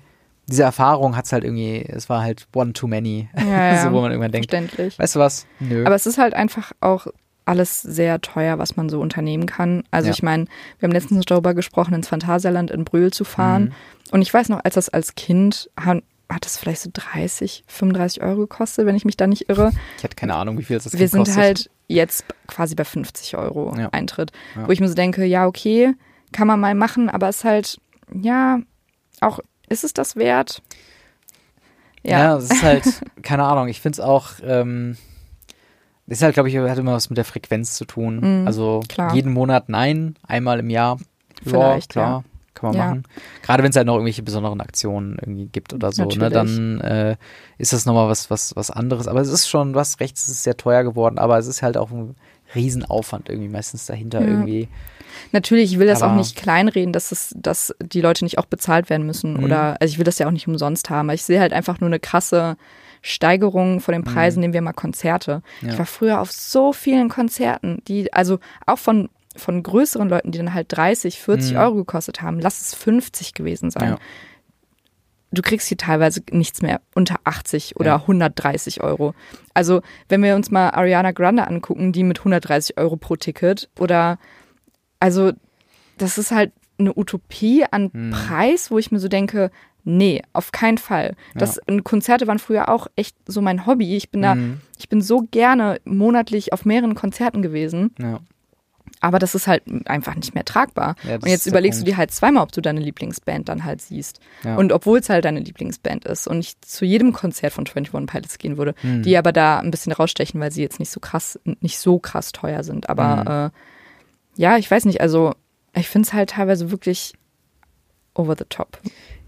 diese Erfahrung hat's halt irgendwie, es war halt one too many, ja, ja. so wo man irgendwann denkt, weißt du was? Nö. Aber es ist halt einfach auch alles sehr teuer, was man so unternehmen kann. Also Ja. ich meine, wir haben letztens darüber gesprochen, ins Phantasialand in Brühl zu fahren. Mhm. Und ich weiß noch, als das als Kind hat, hat das vielleicht so 30, 35 Euro gekostet, wenn ich mich da nicht irre. ich hatte keine Ahnung, wie viel das Wir Kind sind kostet. halt jetzt quasi bei 50 Euro Ja. Eintritt. Ja. Wo ich mir so denke, ja, okay, kann man mal machen, aber es ist halt, ja, auch, ist es das wert? Ja, Ja, es ist halt, keine Ahnung, ich finde es auch, ähm, ist halt, glaube ich, hat immer was mit der Frequenz zu tun. Mhm, also klar. jeden Monat nein, einmal im Jahr. Ja, Vielleicht, klar, kann man Ja. machen. Gerade wenn es halt noch irgendwelche besonderen Aktionen irgendwie gibt oder so, ne, dann äh, ist das nochmal was, was, was anderes. Aber es ist schon, du hast recht, es ist sehr teuer geworden, aber es ist halt auch ein Riesenaufwand irgendwie meistens dahinter Ja. irgendwie. Natürlich, ich will das Aber- auch nicht kleinreden, dass, es, dass die Leute nicht auch bezahlt werden müssen. Mhm. Oder, also ich will das ja auch nicht umsonst haben. Ich sehe halt einfach nur eine krasse Steigerung von den Preisen, nehmen wir mal Konzerte. Mhm. Ja. Ich war früher auf so vielen Konzerten, die, also auch von, von größeren Leuten, die dann halt 30, 40 Mhm. Euro gekostet haben, lass es 50 gewesen sein. Ja. Du kriegst hier teilweise nichts mehr unter 80 oder Ja. 130 Euro. Also, wenn wir uns mal Ariana Grande angucken, die mit 130 Euro pro Ticket oder also das ist halt eine Utopie an Hm. Preis, wo ich mir so denke, nee, auf keinen Fall. Das und Konzerte waren früher auch echt so mein Hobby. Ich bin da, Mhm. ich bin so gerne monatlich auf mehreren Konzerten gewesen, Ja. aber das ist halt einfach nicht mehr tragbar. Ja, und jetzt überlegst du dir halt zweimal, ob du deine Lieblingsband dann halt siehst. Ja. Und obwohl es halt deine Lieblingsband ist und ich zu jedem Konzert von 21 Pilots gehen würde, Hm. die aber da ein bisschen rausstechen, weil sie jetzt nicht so krass, nicht so krass teuer sind. Aber Mhm. äh, ja, ich weiß nicht, also ich finde es halt teilweise wirklich over the top.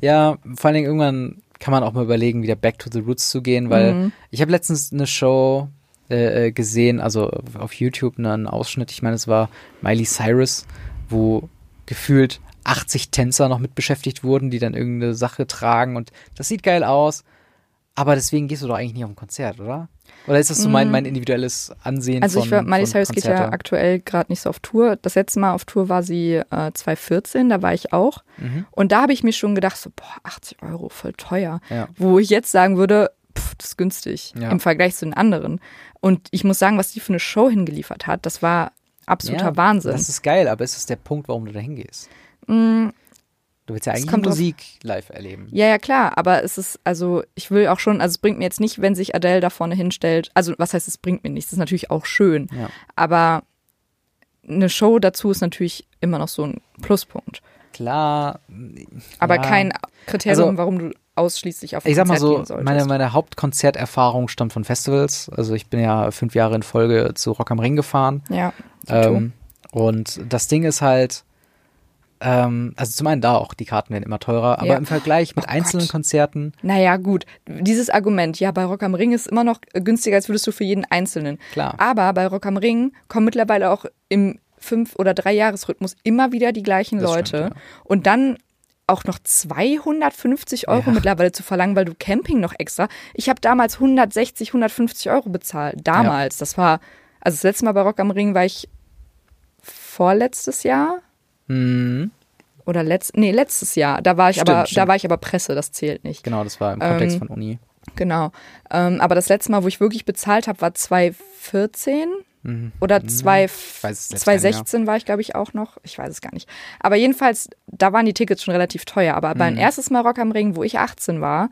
Ja, vor allen Dingen irgendwann kann man auch mal überlegen, wieder back to the roots zu gehen, weil Mhm. ich habe letztens eine Show äh, äh, gesehen, also auf YouTube ne, einen Ausschnitt, ich meine, es war Miley Cyrus, wo gefühlt 80 Tänzer noch mit beschäftigt wurden, die dann irgendeine Sache tragen und das sieht geil aus, aber deswegen gehst du doch eigentlich nicht auf ein Konzert, oder? Oder ist das so mein, mein individuelles Ansehen Mhm. Also von ich war, Miley von Cyrus geht ja aktuell gerade nicht so auf Tour. Das letzte Mal auf Tour war sie äh, 2014, da war ich auch. Mhm. Und da habe ich mir schon gedacht, so, boah, 80 Euro, voll teuer. Ja. Wo ich jetzt sagen würde, pff, das ist günstig Ja. im Vergleich zu den anderen. Und ich muss sagen, was die für eine Show hingeliefert hat, das war absoluter Ja, Wahnsinn. Das ist geil, aber ist das der Punkt, warum du da hingehst? Mm, Du willst ja eigentlich kommt drauf- Musik live erleben. Ja, ja, klar, aber es ist, also ich will auch schon, also es bringt mir jetzt nicht, wenn sich Adele da vorne hinstellt, also was heißt, es bringt mir nichts, das ist natürlich auch schön, Ja. aber eine Show dazu ist natürlich immer noch so ein Pluspunkt, Klar. aber ja. kein Kriterium, Also, warum du ausschließlich auf ein Ich sag mal so, meine, meine Hauptkonzerterfahrung stammt von Festivals. Also ich bin ja fünf Jahre in Folge zu Rock am Ring gefahren. ja, Ähm, und das Ding ist halt, ähm, also zum einen da auch, die Karten werden immer teurer, aber Ja. im Vergleich mit Oh einzelnen Gott. Konzerten, naja, gut, dieses Argument, ja, bei Rock am Ring ist immer noch günstiger, als würdest du für jeden Einzelnen. klar. Aber bei Rock am Ring kommen mittlerweile auch im fünf- oder drei Jahresrhythmus immer wieder die gleichen Das Leute. stimmt, ja. Und dann auch noch 250 Euro Ja. mittlerweile zu verlangen, weil du Camping noch extra. Ich habe damals 160, 150 Euro bezahlt. Damals. Das war, also das letzte Mal bei Rock am Ring war ich vorletztes Jahr Mhm. oder letzt, nee, letztes Jahr. Da war ich Stimmt, aber, da stimmt. war ich aber Presse, das zählt nicht. Genau, das war im Kontext Ähm, von Uni. Genau. Ähm, aber das letzte Mal, wo ich wirklich bezahlt habe, war 2014 Mhm. oder zwei, weiß es selbst gar nicht 2016 war ich, glaube ich, auch noch. Ich weiß es gar nicht. Aber jedenfalls, da waren die Tickets schon relativ teuer. Aber Mhm. beim erstes Mal Rock am Ring, wo ich 18 war,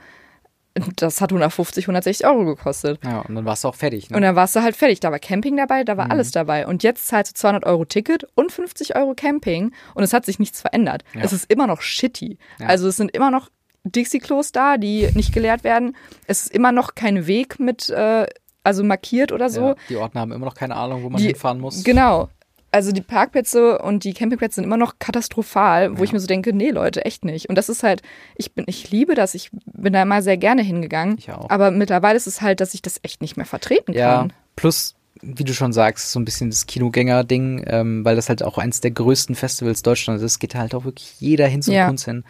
das hat 150, 160 Euro gekostet. Ja, und dann warst du auch fertig. Ne? Und dann warst du halt fertig. Da war Camping dabei, da war Mhm. alles dabei. Und jetzt zahlst du 200 Euro Ticket und 50 Euro Camping. Und es hat sich nichts verändert. Ja. Es ist immer noch shitty. Ja. Also es sind immer noch Dixie-Klos da, die nicht geleert werden. Es ist immer noch kein Weg mit, äh, also markiert oder so. ja, die Ordner haben immer noch keine Ahnung, wo man Die- hinfahren muss. Genau. Also die Parkplätze und die Campingplätze sind immer noch katastrophal, wo Ja. ich mir so denke, nee Leute, echt nicht. Und das ist halt, ich bin, ich liebe das, ich bin da immer sehr gerne hingegangen. Ich auch. Aber mittlerweile ist es halt, dass ich das echt nicht mehr vertreten Ja, kann. plus, wie du schon sagst, so ein bisschen das Kinogänger-Ding, ähm, weil das halt auch eins der größten Festivals Deutschlands ist, geht halt auch wirklich jeder hin zum Ja. Kunst hin.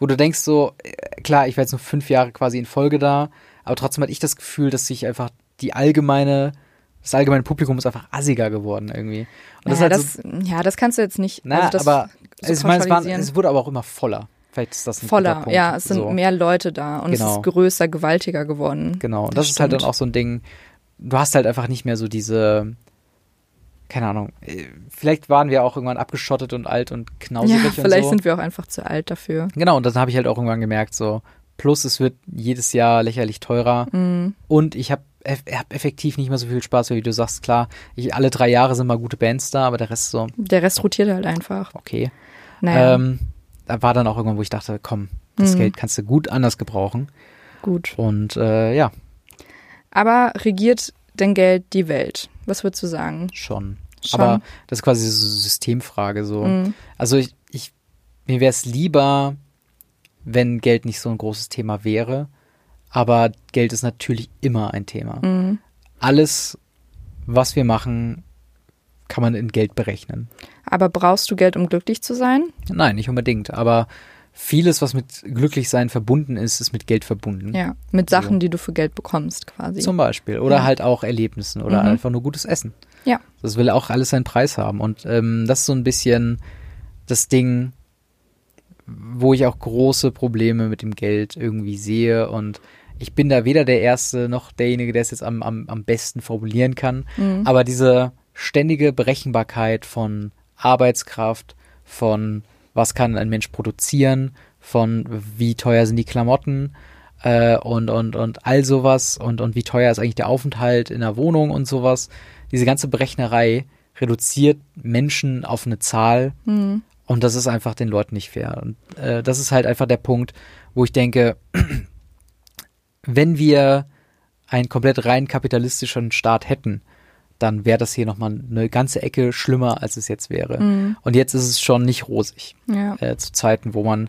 Wo du denkst so, äh, klar, ich war jetzt nur fünf Jahre quasi in Folge da, aber trotzdem hatte ich das Gefühl, dass sich einfach die allgemeine, das allgemeine Publikum ist einfach assiger geworden irgendwie. Und das Naja, ist halt so, das, ja, das kannst du jetzt nicht. na, also das aber so ich meine, es, waren, es wurde aber auch immer voller. Vielleicht ist das ein voller. Punkt. Ja, es sind so. mehr Leute da und Genau. es ist größer, gewaltiger geworden. Genau, und Das das, ist halt dann auch so ein Ding, du hast halt einfach nicht mehr so diese, keine Ahnung, äh, vielleicht waren wir auch irgendwann abgeschottet und alt und Ja, knauserig und vielleicht so. sind wir auch einfach zu alt dafür. genau, und dann habe ich halt auch irgendwann gemerkt, so, plus es wird jedes Jahr lächerlich teurer Mhm. und ich habe hab effektiv nicht mehr so viel Spaß, wie du sagst, klar, ich, alle drei Jahre sind mal gute Bands da, aber der Rest so, Der Rest rotiert halt einfach. okay. Naja. Ähm, da war dann auch irgendwann, wo ich dachte, komm, das Mhm. Geld kannst du gut anders gebrauchen. Gut. Und äh, ja, Aber regiert denn Geld die Welt? Was würdest du sagen? schon. Schon. Aber das ist quasi so eine Systemfrage so. Mhm. Also ich, ich mir wäre es lieber, wenn Geld nicht so ein großes Thema wäre. Aber Geld ist natürlich immer ein Thema. Mhm. Alles, was wir machen, kann man in Geld berechnen. Aber brauchst du Geld, um glücklich zu sein? Nein, nicht unbedingt. Aber vieles, was mit Glücklichsein verbunden ist, ist mit Geld verbunden. Ja. Mit Sachen, die du für Geld bekommst, quasi. Zum Beispiel. Oder Ja. halt auch Erlebnissen oder Mhm. einfach nur gutes Essen. Ja. Das will auch alles seinen Preis haben. Und ähm, das ist so ein bisschen das Ding, wo ich auch große Probleme mit dem Geld irgendwie sehe. Und ich bin da weder der Erste noch derjenige, der es jetzt am, am, am besten formulieren kann. Mhm. Aber diese ständige Berechenbarkeit von Arbeitskraft, von was kann ein Mensch produzieren, von wie teuer sind die Klamotten äh, und, und, und all sowas und, und wie teuer ist eigentlich der Aufenthalt in der Wohnung und sowas. Diese ganze Berechnerei reduziert Menschen auf eine Zahl Mhm. und das ist einfach den Leuten nicht fair. Und äh, das ist halt einfach der Punkt, wo ich denke, wenn wir einen komplett rein kapitalistischen Staat hätten, dann wäre das hier nochmal eine ganze Ecke schlimmer, als es jetzt wäre. Mhm. Und jetzt ist es schon nicht rosig. Ja. Äh, zu Zeiten, wo man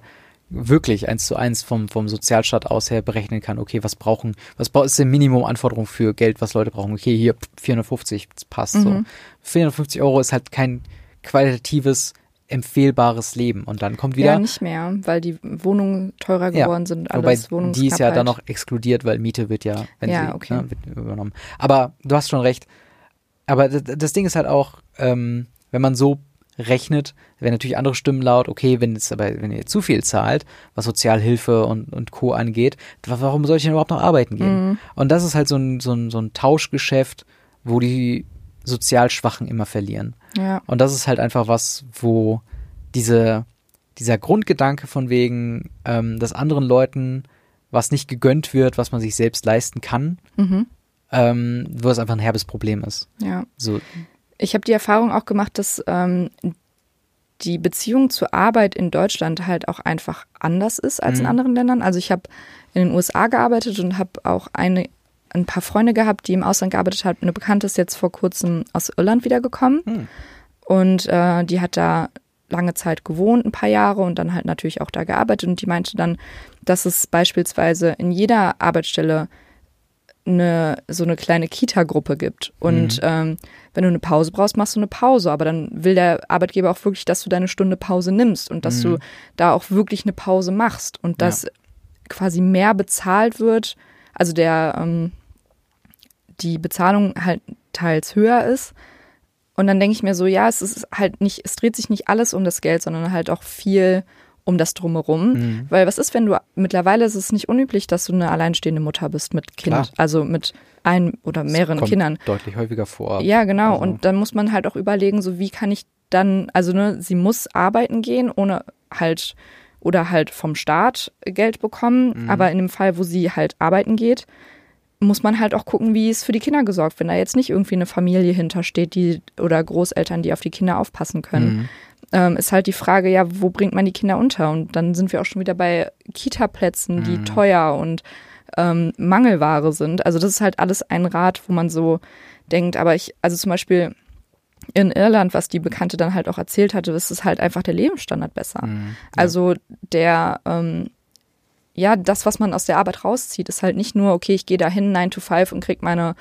wirklich eins zu eins vom, vom Sozialstaat aus her berechnen kann, okay, was brauchen, was ist die Minimumanforderung für Geld, was Leute brauchen? Okay, hier pff, 450, das passt so. Mhm. 450 Euro ist halt kein qualitatives, empfehlbares Leben. Und dann kommt wieder Ja, nicht mehr, weil die Wohnungen teurer Ja, geworden sind. Wobei Alles die ist ja dann noch exkludiert, weil Miete wird ja, wenn Ja, sie okay. ne, wird übernommen. Aber du hast schon recht. Aber das Ding ist halt auch, ähm, wenn man so rechnet, werden natürlich andere Stimmen laut, okay, wenn es aber, wenn ihr zu viel zahlt, was Sozialhilfe und, und Co. angeht, wa- warum soll ich denn überhaupt noch arbeiten gehen? Mhm. Und das ist halt so ein, so ein, so ein Tauschgeschäft, wo die sozial Schwachen immer verlieren. Ja. Und das ist halt einfach was, wo diese, dieser Grundgedanke von wegen, ähm, dass anderen Leuten was nicht gegönnt wird, was man sich selbst leisten kann, Mhm. ähm, wo es einfach ein herbes Problem ist. Ja. So, Ich habe die Erfahrung auch gemacht, dass ähm, die Beziehung zur Arbeit in Deutschland halt auch einfach anders ist als in Mhm. anderen Ländern. Also ich habe in den USA gearbeitet und habe auch eine, ein paar Freunde gehabt, die im Ausland gearbeitet haben. Eine Bekannte ist jetzt vor kurzem aus Irland wiedergekommen Hm. und äh, die hat da lange Zeit gewohnt, ein paar Jahre und dann halt natürlich auch da gearbeitet und die meinte dann, dass es beispielsweise in jeder Arbeitsstelle eine so eine kleine Kita-Gruppe gibt. Und Mhm. ähm, wenn du eine Pause brauchst, machst du eine Pause. Aber dann will der Arbeitgeber auch wirklich, dass du deine Stunde Pause nimmst und dass Mhm. du da auch wirklich eine Pause machst und dass quasi mehr bezahlt wird. Also der ähm, die Bezahlung halt teils höher ist. Und dann denke ich mir so, ja, es ist halt nicht, es dreht sich nicht alles um das Geld, sondern halt auch viel um das drumherum. Mhm. Weil was ist, wenn du mittlerweile ist es nicht unüblich, dass du eine alleinstehende Mutter bist mit Kind, Klar. also mit einem oder mehreren kommt Kindern. deutlich häufiger vor. Ja, genau. Also- Und dann muss man halt auch überlegen, so wie kann ich dann, also ne, sie muss arbeiten gehen, ohne halt oder halt vom Staat Geld bekommen. Mhm. Aber in dem Fall, wo sie halt arbeiten geht, muss man halt auch gucken, wie es für die Kinder gesorgt, wenn da jetzt nicht irgendwie eine Familie hintersteht, die oder Großeltern, die auf die Kinder aufpassen können. Mhm. Ähm, ist halt die Frage, ja, wo bringt man die Kinder unter? Und dann sind wir auch schon wieder bei Kita-Plätzen, die Mhm. teuer und ähm, Mangelware sind. Also das ist halt alles ein Rat, wo man so denkt. Aber ich, also zum Beispiel in Irland, was die Bekannte dann halt auch erzählt hatte, ist es halt einfach der Lebensstandard besser. Mhm. Also der, ähm, ja, das, was man aus der Arbeit rauszieht, ist halt nicht nur, okay, ich gehe dahin 9 to 5 und krieg meine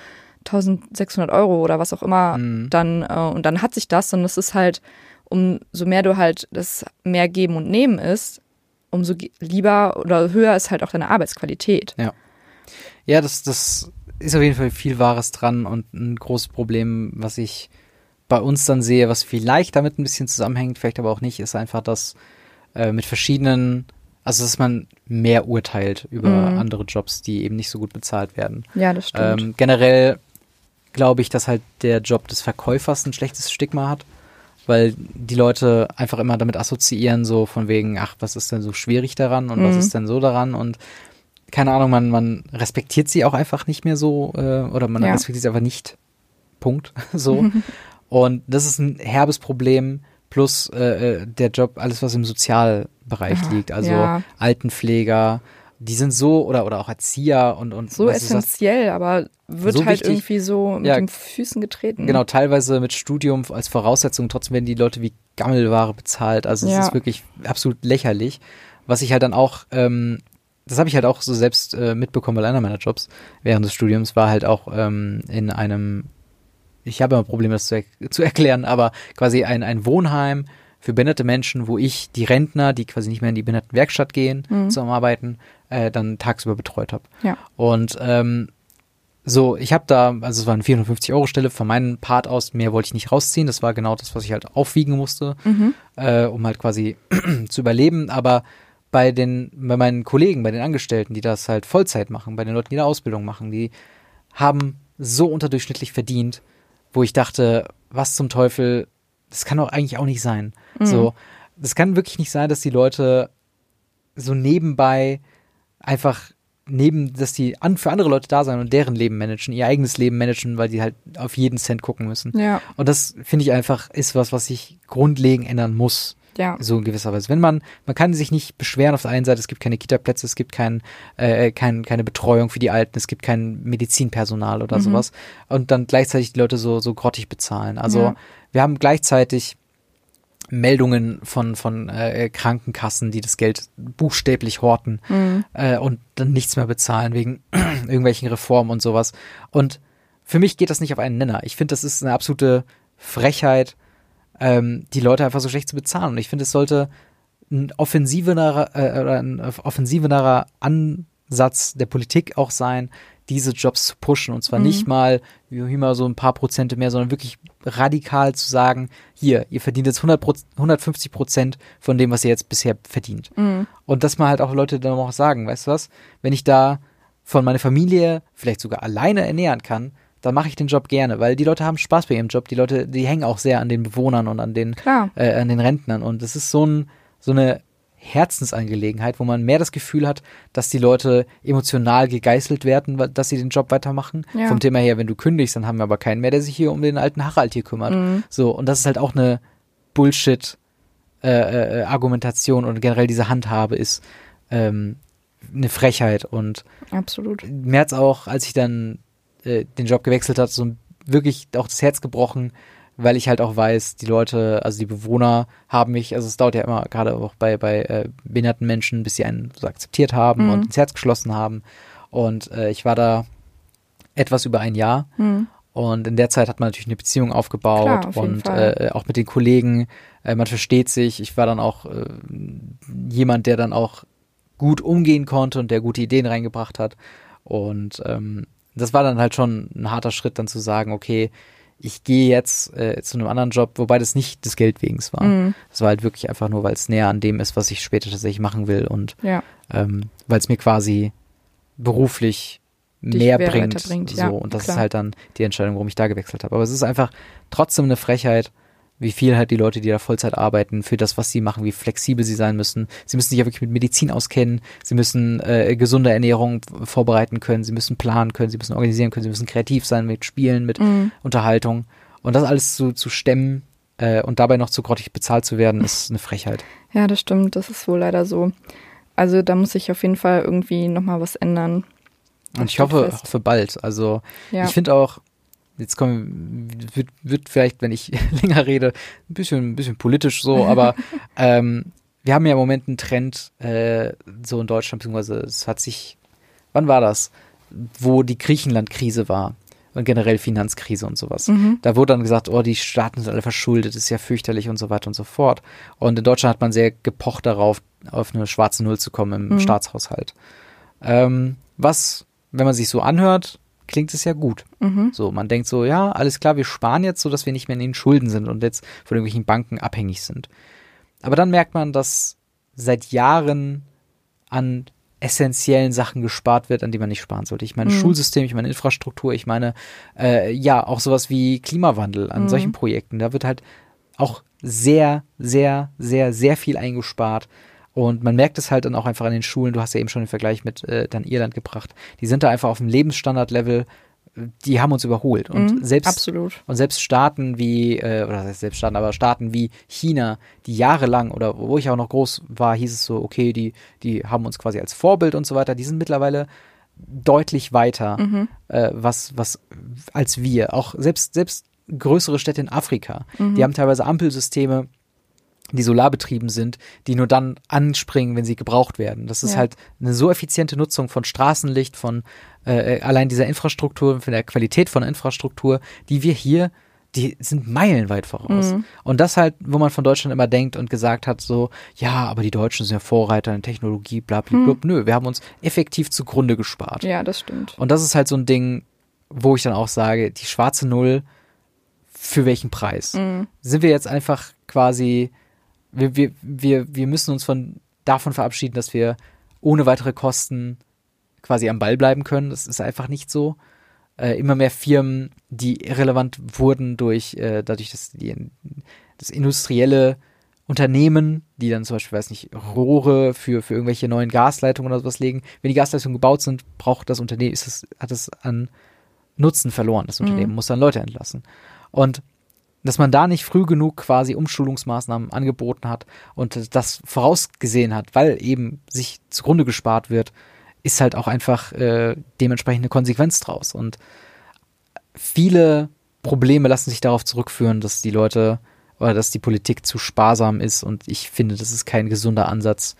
1600 Euro oder was auch immer Mhm. dann äh, und dann hat sich das, sondern es ist halt, umso mehr du halt das mehr geben und nehmen ist, umso lieber oder höher ist halt auch deine Arbeitsqualität. Ja, das, das ist auf jeden Fall viel Wahres dran und ein großes Problem, was ich bei uns dann sehe, was vielleicht damit ein bisschen zusammenhängt, vielleicht aber auch nicht, ist einfach, dass äh, mit verschiedenen, also dass man mehr urteilt über Mhm. andere Jobs, die eben nicht so gut bezahlt werden. Ja, das stimmt. Ähm, generell glaube ich, dass halt der Job des Verkäufers ein schlechtes Stigma hat, weil die Leute einfach immer damit assoziieren, so von wegen, ach, was ist denn so schwierig daran und was Mhm. ist denn so daran und keine Ahnung, man, man respektiert sie auch einfach nicht mehr so äh, oder man Ja. respektiert sie einfach nicht. Punkt. so. Und das ist ein herbes Problem plus äh, äh, der Job, alles was im Sozialbereich Ah, liegt, also ja. Altenpfleger, die sind so, oder, oder auch Erzieher und, und So essentiell, aber wird So halt wichtig. irgendwie so mit Ja. den Füßen getreten. Genau, teilweise mit Studium als Voraussetzung, trotzdem werden die Leute wie Gammelware bezahlt. Also es Ja. ist wirklich absolut lächerlich. Was ich halt dann auch, ähm, das habe ich halt auch so selbst äh, mitbekommen bei einer meiner Jobs während des Studiums, war halt auch ähm, in einem, ich habe immer Probleme, das zu, er zu erklären, aber quasi ein, ein Wohnheim für behinderte Menschen, wo ich die Rentner, die quasi nicht mehr in die Behindertenwerkstatt gehen Mhm. zum Arbeiten, äh, dann tagsüber betreut habe. Ja. Und ähm, so, ich habe da, also es war eine 450 Euro Stelle von meinem Part aus, mehr wollte ich nicht rausziehen. Das war genau das, was ich halt aufwiegen musste, Mhm. äh, um halt quasi zu überleben. Aber bei den, bei meinen Kollegen, bei den Angestellten, die das halt Vollzeit machen, bei den Leuten, die da Ausbildung machen, die haben so unterdurchschnittlich verdient, wo ich dachte, was zum Teufel, das kann doch eigentlich auch nicht sein. Mhm. So, das kann wirklich nicht sein, dass die Leute so nebenbei einfach neben, dass die an, für andere Leute da sein und deren Leben managen, ihr eigenes Leben managen, weil die halt auf jeden Cent gucken müssen. Ja, Und das finde ich einfach ist was, was sich grundlegend ändern muss, ja. so in gewisser Weise. Wenn man, man kann sich nicht beschweren auf der einen Seite, es gibt keine Kita-Plätze, es gibt kein, äh, kein, keine Betreuung für die Alten, es gibt kein Medizinpersonal oder Mhm. sowas und dann gleichzeitig die Leute so, so grottig bezahlen. Also Ja. wir haben gleichzeitig Meldungen von, von äh, Krankenkassen, die das Geld buchstäblich horten Mhm. äh, und dann nichts mehr bezahlen wegen irgendwelchen Reformen und sowas. Und für mich geht das nicht auf einen Nenner. Ich finde, das ist eine absolute Frechheit, ähm, die Leute einfach so schlecht zu bezahlen. Und ich finde, es sollte ein offensiverer, äh, oder ein offensiverer Ansatz der Politik auch sein, diese Jobs zu pushen. Und zwar Mhm. nicht mal wie immer so ein paar Prozente mehr, sondern wirklich radikal zu sagen, hier, ihr verdient jetzt 100 Proz- 150 Prozent von dem, was ihr jetzt bisher verdient. Mhm. Und dass man halt auch Leute dann auch sagen, weißt du was, wenn ich da von meiner Familie vielleicht sogar alleine ernähren kann, dann mache ich den Job gerne, weil die Leute haben Spaß bei ihrem Job. Die Leute, die hängen auch sehr an den Bewohnern und an den, äh, an den Rentnern. Und es ist so, ein, so eine Herzensangelegenheit, wo man mehr das Gefühl hat, dass die Leute emotional gegeißelt werden, dass sie den Job weitermachen. Ja. Vom Thema her, wenn du kündigst, dann haben wir aber keinen mehr, der sich hier um den alten Harald hier kümmert. Mhm. So, und das ist halt auch eine Bullshit äh, äh, Argumentation und generell diese Handhabe ist ähm, eine Frechheit und Absolut. mir hat's auch, als ich dann äh, den Job gewechselt hat, so wirklich auch das Herz gebrochen, weil ich halt auch weiß, die Leute, also die Bewohner haben mich, also es dauert ja immer gerade auch bei, bei äh, behinderten Menschen, bis sie einen so akzeptiert haben Mhm. und ins Herz geschlossen haben. Und äh, ich war da etwas über ein Jahr Mhm. und in der Zeit hat man natürlich eine Beziehung aufgebaut Klar, auf und äh, auch mit den Kollegen, äh, man versteht sich. Ich war dann auch äh, jemand, der dann auch gut umgehen konnte und der gute Ideen reingebracht hat. Und ähm, das war dann halt schon ein harter Schritt, dann zu sagen, okay, ich gehe jetzt äh, zu einem anderen Job, wobei das nicht des Geldwegens war. Mhm. Das war halt wirklich einfach nur, weil es näher an dem ist, was ich später tatsächlich machen will und Ja. ähm, weil es mir quasi beruflich Dich mehr bringt. so, ja, und das klar. ist halt dann die Entscheidung, warum ich da gewechselt habe. Aber es ist einfach trotzdem eine Frechheit, wie viel halt die Leute, die da Vollzeit arbeiten, für das, was sie machen, wie flexibel sie sein müssen. Sie müssen sich ja wirklich mit Medizin auskennen, sie müssen äh, gesunde Ernährung vorbereiten können, sie müssen planen können, sie müssen organisieren können, sie müssen kreativ sein mit Spielen, mit Mhm. Unterhaltung. Und das alles zu, zu stemmen äh, und dabei noch zu grottig bezahlt zu werden, ist eine Frechheit. Ja, das stimmt. Das ist wohl leider so. Also da muss sich auf jeden Fall irgendwie nochmal was ändern. Das Und ich hoffe, hoffe bald. Also Ja. ich finde auch, jetzt kommen, wird, wird vielleicht, wenn ich länger rede, ein bisschen, ein bisschen politisch so, aber ähm, wir haben ja im Moment einen Trend äh, so in Deutschland, beziehungsweise es hat sich, wann war das, wo die Griechenland-Krise war und generell Finanzkrise und sowas. Mhm. Da wurde dann gesagt, oh, die Staaten sind alle verschuldet, ist ja fürchterlich und so weiter und so fort. Und in Deutschland hat man sehr gepocht darauf, auf eine schwarze Null zu kommen im Mhm. Staatshaushalt. Ähm, was, wenn man sich so anhört, klingt es ja gut. Mhm. So, man denkt so, ja, alles klar, wir sparen jetzt, so dass wir nicht mehr in den Schulden sind und jetzt von irgendwelchen Banken abhängig sind. Aber dann merkt man, dass seit Jahren an essentiellen Sachen gespart wird, an die man nicht sparen sollte. Ich meine Mhm. Schulsystem, ich meine Infrastruktur, ich meine äh, ja auch sowas wie Klimawandel an Mhm. solchen Projekten. Da wird halt auch sehr, sehr, sehr, sehr viel eingespart. Und man merkt es halt dann auch einfach an den Schulen. Du hast ja eben schon den Vergleich mit äh, dann Irland gebracht. Die sind da einfach auf dem Lebensstandardlevel die haben uns überholt. Und Mhm, selbst absolut. und selbst Staaten wie, äh, oder selbst Staaten, aber Staaten wie China, die jahrelang, oder wo ich auch noch groß war, hieß es so, okay, die, die haben uns quasi als Vorbild und so weiter, die sind mittlerweile deutlich weiter, Mhm. äh, was, was, als wir. Auch selbst, selbst größere Städte in Afrika, Mhm. die haben teilweise Ampelsysteme, die solarbetrieben sind, die nur dann anspringen, wenn sie gebraucht werden. Das ist Ja. halt eine so effiziente Nutzung von Straßenlicht, von äh, allein dieser Infrastruktur, von der Qualität von Infrastruktur, die wir hier, die sind meilenweit voraus. Mhm. Und das halt, wo man von Deutschland immer denkt und gesagt hat, so, ja, aber die Deutschen sind ja Vorreiter in Technologie, bla bla bla. Nö, wir haben uns effektiv zugrunde gespart. Ja, das stimmt. Und das ist halt so ein Ding, wo ich dann auch sage, die schwarze Null, für welchen Preis? Mhm. Sind wir jetzt einfach quasi, wir, wir, wir, wir müssen uns von davon verabschieden, dass wir ohne weitere Kosten quasi am Ball bleiben können. Das ist einfach nicht so. Äh, immer mehr Firmen, die irrelevant wurden durch, äh, dadurch, dass die, das industrielle Unternehmen, die dann zum Beispiel, weiß nicht, Rohre für, für irgendwelche neuen Gasleitungen oder sowas legen. Wenn die Gasleitungen gebaut sind, braucht das Unternehmen, ist es, hat es an Nutzen verloren, das Unternehmen, muss dann Leute entlassen. Und dass man da nicht früh genug quasi Umschulungsmaßnahmen angeboten hat und das vorausgesehen hat, weil eben sich zugrunde gespart wird, ist halt auch einfach äh, dementsprechend eine Konsequenz draus. Und viele Probleme lassen sich darauf zurückführen, dass die Leute oder dass die Politik zu sparsam ist. Und ich finde, das ist kein gesunder Ansatz,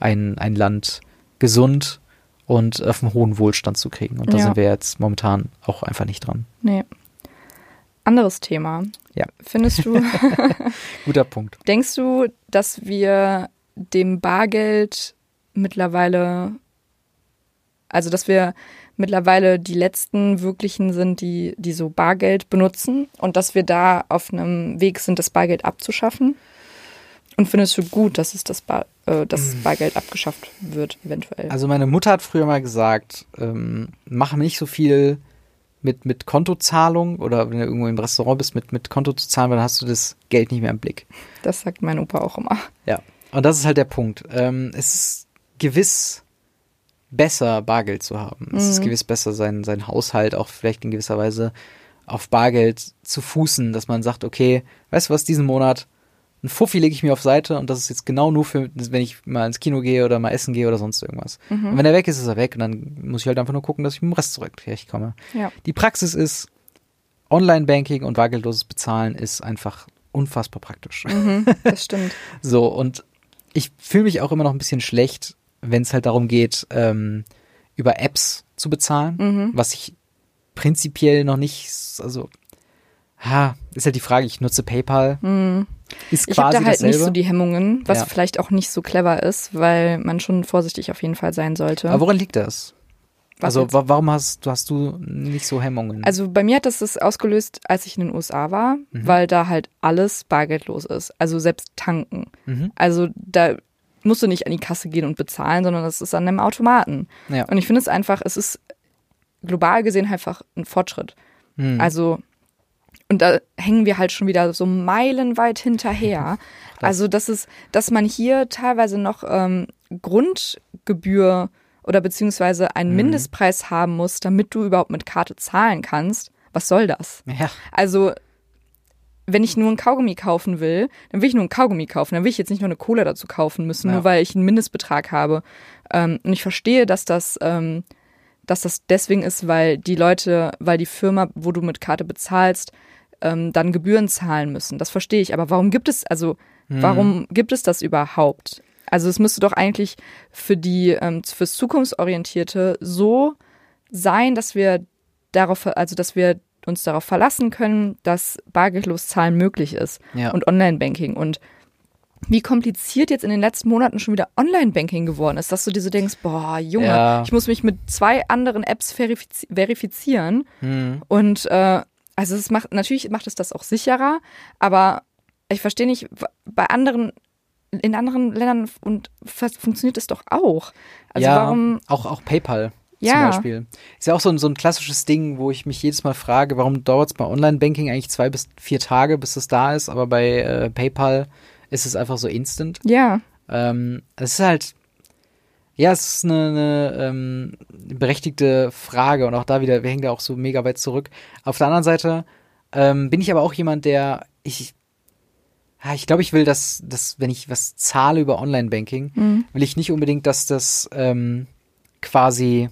ein, ein Land gesund und auf einen hohen Wohlstand zu kriegen. Und da Ja. sind wir jetzt momentan auch einfach nicht dran. Nee. Anderes Thema. Ja. Findest du, Guter Punkt. denkst du, dass wir dem Bargeld mittlerweile, also dass wir mittlerweile die letzten wirklichen sind, die, die so Bargeld benutzen und dass wir da auf einem Weg sind, das Bargeld abzuschaffen? Und findest du gut, dass es das, Bar, äh, dass Bargeld abgeschafft wird, eventuell? Also meine Mutter hat früher mal gesagt, ähm, mach nicht so viel mit, mit Kontozahlung oder wenn du irgendwo im Restaurant bist, mit, mit Konto zu zahlen, weil dann hast du das Geld nicht mehr im Blick. das sagt mein Opa auch immer. Ja. Und das ist halt der Punkt. Ähm, es ist gewiss besser, Bargeld zu haben. Es ist Mhm. gewiss besser, sein, sein Haushalt auch vielleicht in gewisser Weise auf Bargeld zu fußen, dass man sagt, okay, weißt du was, diesen Monat ein Fuffi lege ich mir auf Seite und das ist jetzt genau nur für, wenn ich mal ins Kino gehe oder mal essen gehe oder sonst irgendwas. Und wenn er weg ist, ist er weg und dann muss ich halt einfach nur gucken, dass ich mit dem Rest zurechtkomme. Ja. Die Praxis ist, Online-Banking und bargeldloses Bezahlen ist einfach unfassbar praktisch. Mhm, das stimmt. So, und ich fühle mich auch immer noch ein bisschen schlecht, wenn es halt darum geht, ähm, über Apps zu bezahlen, Mhm. was ich prinzipiell noch nicht, also, ha, ist halt die Frage, ich nutze PayPal, Mhm. Ist Ich habe da halt dasselbe. nicht so die Hemmungen, was Ja. vielleicht auch nicht so clever ist, weil man schon vorsichtig auf jeden Fall sein sollte. Aber woran liegt das? Was also, jetzt? wa warum hast, du- hast du nicht so Hemmungen? Also bei mir hat das das ausgelöst, als ich in den USA war, Mhm. weil da halt alles bargeldlos ist. Also selbst tanken. Mhm. Also da musst du nicht an die Kasse gehen und bezahlen, sondern das ist an einem Automaten. Ja. Und ich finde es einfach, es ist global gesehen einfach ein Fortschritt. Hm. Also, und da hängen wir halt schon wieder so meilenweit hinterher. Also, das ist, dass man hier teilweise noch ähm, Grundgebühr oder beziehungsweise einen Mhm. Mindestpreis haben muss, damit du überhaupt mit Karte zahlen kannst. Was soll das? ja, Also, wenn ich nur ein Kaugummi kaufen will, dann will ich nur ein Kaugummi kaufen. Dann will ich jetzt nicht nur eine Cola dazu kaufen müssen, Ja. nur weil ich einen Mindestbetrag habe. Ähm, und ich verstehe, dass das, ähm, dass das deswegen ist, weil die Leute, weil die Firma, wo du mit Karte bezahlst, ähm, dann Gebühren zahlen müssen. Das verstehe ich. Aber warum gibt es, also, warum gibt es das überhaupt? Also, es müsste doch eigentlich für die, ähm, fürs Zukunftsorientierte so sein, dass wir darauf, also, dass wir uns darauf verlassen können, dass bargeldlos Zahlen möglich ist ja. und Online-Banking. Und wie kompliziert jetzt in den letzten Monaten schon wieder Online-Banking geworden ist, dass du dir so denkst, boah, Junge, Ja. ich muss mich mit zwei anderen Apps verifiz verifizieren. Hm. Und äh, also es macht, natürlich macht es das auch sicherer, aber ich verstehe nicht, bei anderen, in anderen Ländern und funktioniert es doch auch. Also ja, warum, auch, auch PayPal Ja. zum Beispiel. Ist ja auch so ein, so ein klassisches Ding, wo ich mich jedes Mal frage, warum dauert es bei Online-Banking eigentlich zwei bis vier Tage, bis es da ist, aber bei äh, PayPal ist es einfach so instant. ja, Ähm, es ist halt, Ja, es ist eine, eine ähm, berechtigte Frage und auch da wieder, wir hängen da auch so mega weit zurück. Auf der anderen Seite ähm, bin ich aber auch jemand, der ich ja, ich glaube, ich will, dass, dass, wenn ich was zahle über Online-Banking, Mhm. will ich nicht unbedingt, dass das ähm, quasi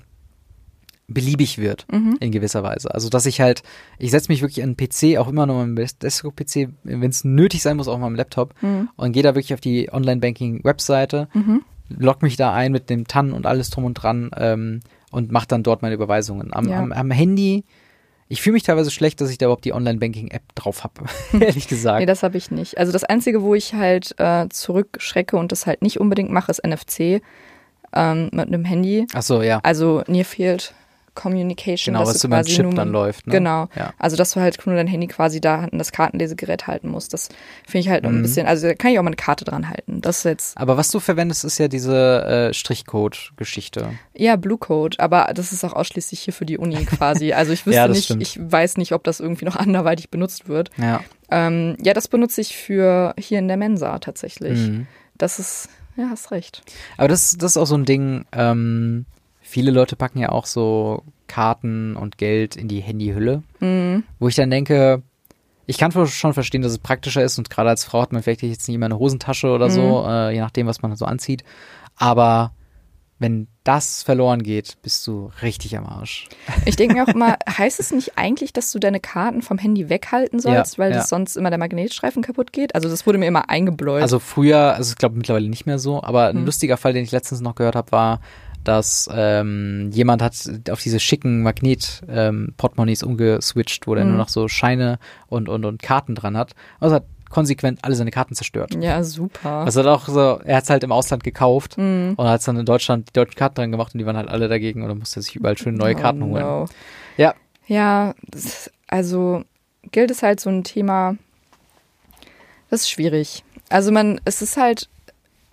beliebig wird Mhm. in gewisser Weise. Also dass ich halt, ich setze mich wirklich an den PC, auch immer noch am Desktop-PC, wenn es nötig sein muss, auch mal am Laptop Mhm. und gehe da wirklich auf die Online-Banking-Webseite, Mhm. Log mich da ein mit dem TAN und alles drum und dran ähm, und mache dann dort meine Überweisungen. Am, Ja. am, am Handy, ich fühle mich teilweise schlecht, dass ich da überhaupt die Online-Banking-App drauf habe, ehrlich gesagt. Nee, das habe ich nicht. Also das Einzige, wo ich halt äh, zurückschrecke und das halt nicht unbedingt mache, ist NFC ähm, mit einem Handy. Ach so, ja. Also Near Field Communication. Genau, dass was du über quasi Chip dann läuft. Ne? Genau. Ja. Also dass du halt nur dein Handy quasi da an das Kartenlesegerät halten musst. Das finde ich halt Mhm. ein bisschen, also da kann ich auch mal eine Karte dran halten. Das ist jetzt Aber was du verwendest, ist ja diese äh, Strichcode-Geschichte. eher Blue Code, aber das ist auch ausschließlich hier für die Uni quasi. Also ich wüsste Ja, nicht, stimmt. ich weiß nicht, ob das irgendwie noch anderweitig benutzt wird. Ja. Ähm, ja, das benutze ich für hier in der Mensa tatsächlich. Mhm. Das ist, ja, hast recht. Aber das, das ist auch so ein Ding, ähm, viele Leute packen ja auch so Karten und Geld in die Handyhülle, Mhm. wo ich dann denke, ich kann schon verstehen, dass es praktischer ist und gerade als Frau hat man vielleicht jetzt nicht immer eine Hosentasche oder so, äh, je nachdem, was man so anzieht. Aber wenn das verloren geht, bist du richtig am Arsch. Ich denke mir auch immer, heißt es nicht eigentlich, dass du deine Karten vom Handy weghalten sollst, Ja, weil ja. das sonst immer der Magnetstreifen kaputt geht? Also das wurde mir immer eingebläut. Also früher, also ich glaube mittlerweile nicht mehr so, aber ein Hm. lustiger Fall, den ich letztens noch gehört habe, war, dass ähm, jemand hat auf diese schicken Magnet-Portemonnaies umgeswitcht, wo der Hm. nur noch so Scheine und, und, und Karten dran hat. Also hat konsequent alle seine Karten zerstört. ja, super. Also hat auch so, er hat es halt im Ausland gekauft Mhm. und hat es dann in Deutschland die deutschen Karten dran gemacht und die waren halt alle dagegen und dann musste er sich überall schön neue Karten oh, holen. no. Ja. Ja, das- also Geld ist halt so ein Thema, das ist schwierig. Also man, es ist halt,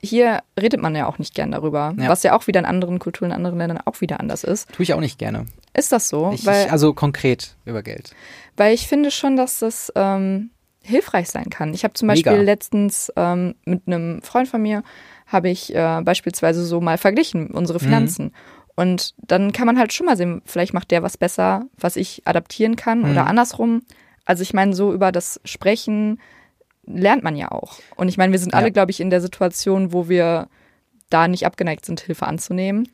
hier redet man ja auch nicht gern darüber, Ja. was ja auch wieder in anderen Kulturen, in anderen Ländern auch wieder anders ist. Tue ich auch nicht gerne. Ist das so? Ich, weil, also konkret über Geld. weil ich finde schon, dass das ähm, hilfreich sein kann. Ich habe zum Beispiel Mega. letztens ähm, mit einem Freund von mir, habe ich äh, beispielsweise so mal verglichen, unsere Mhm. Finanzen. Und dann kann man halt schon mal sehen, vielleicht macht der was besser, was ich adaptieren kann Mhm. oder andersrum. Also ich meine, so über das Sprechen lernt man ja auch. Und ich meine, wir sind alle, Ja. glaube ich, in der Situation, wo wir da nicht abgeneigt sind, Hilfe anzunehmen.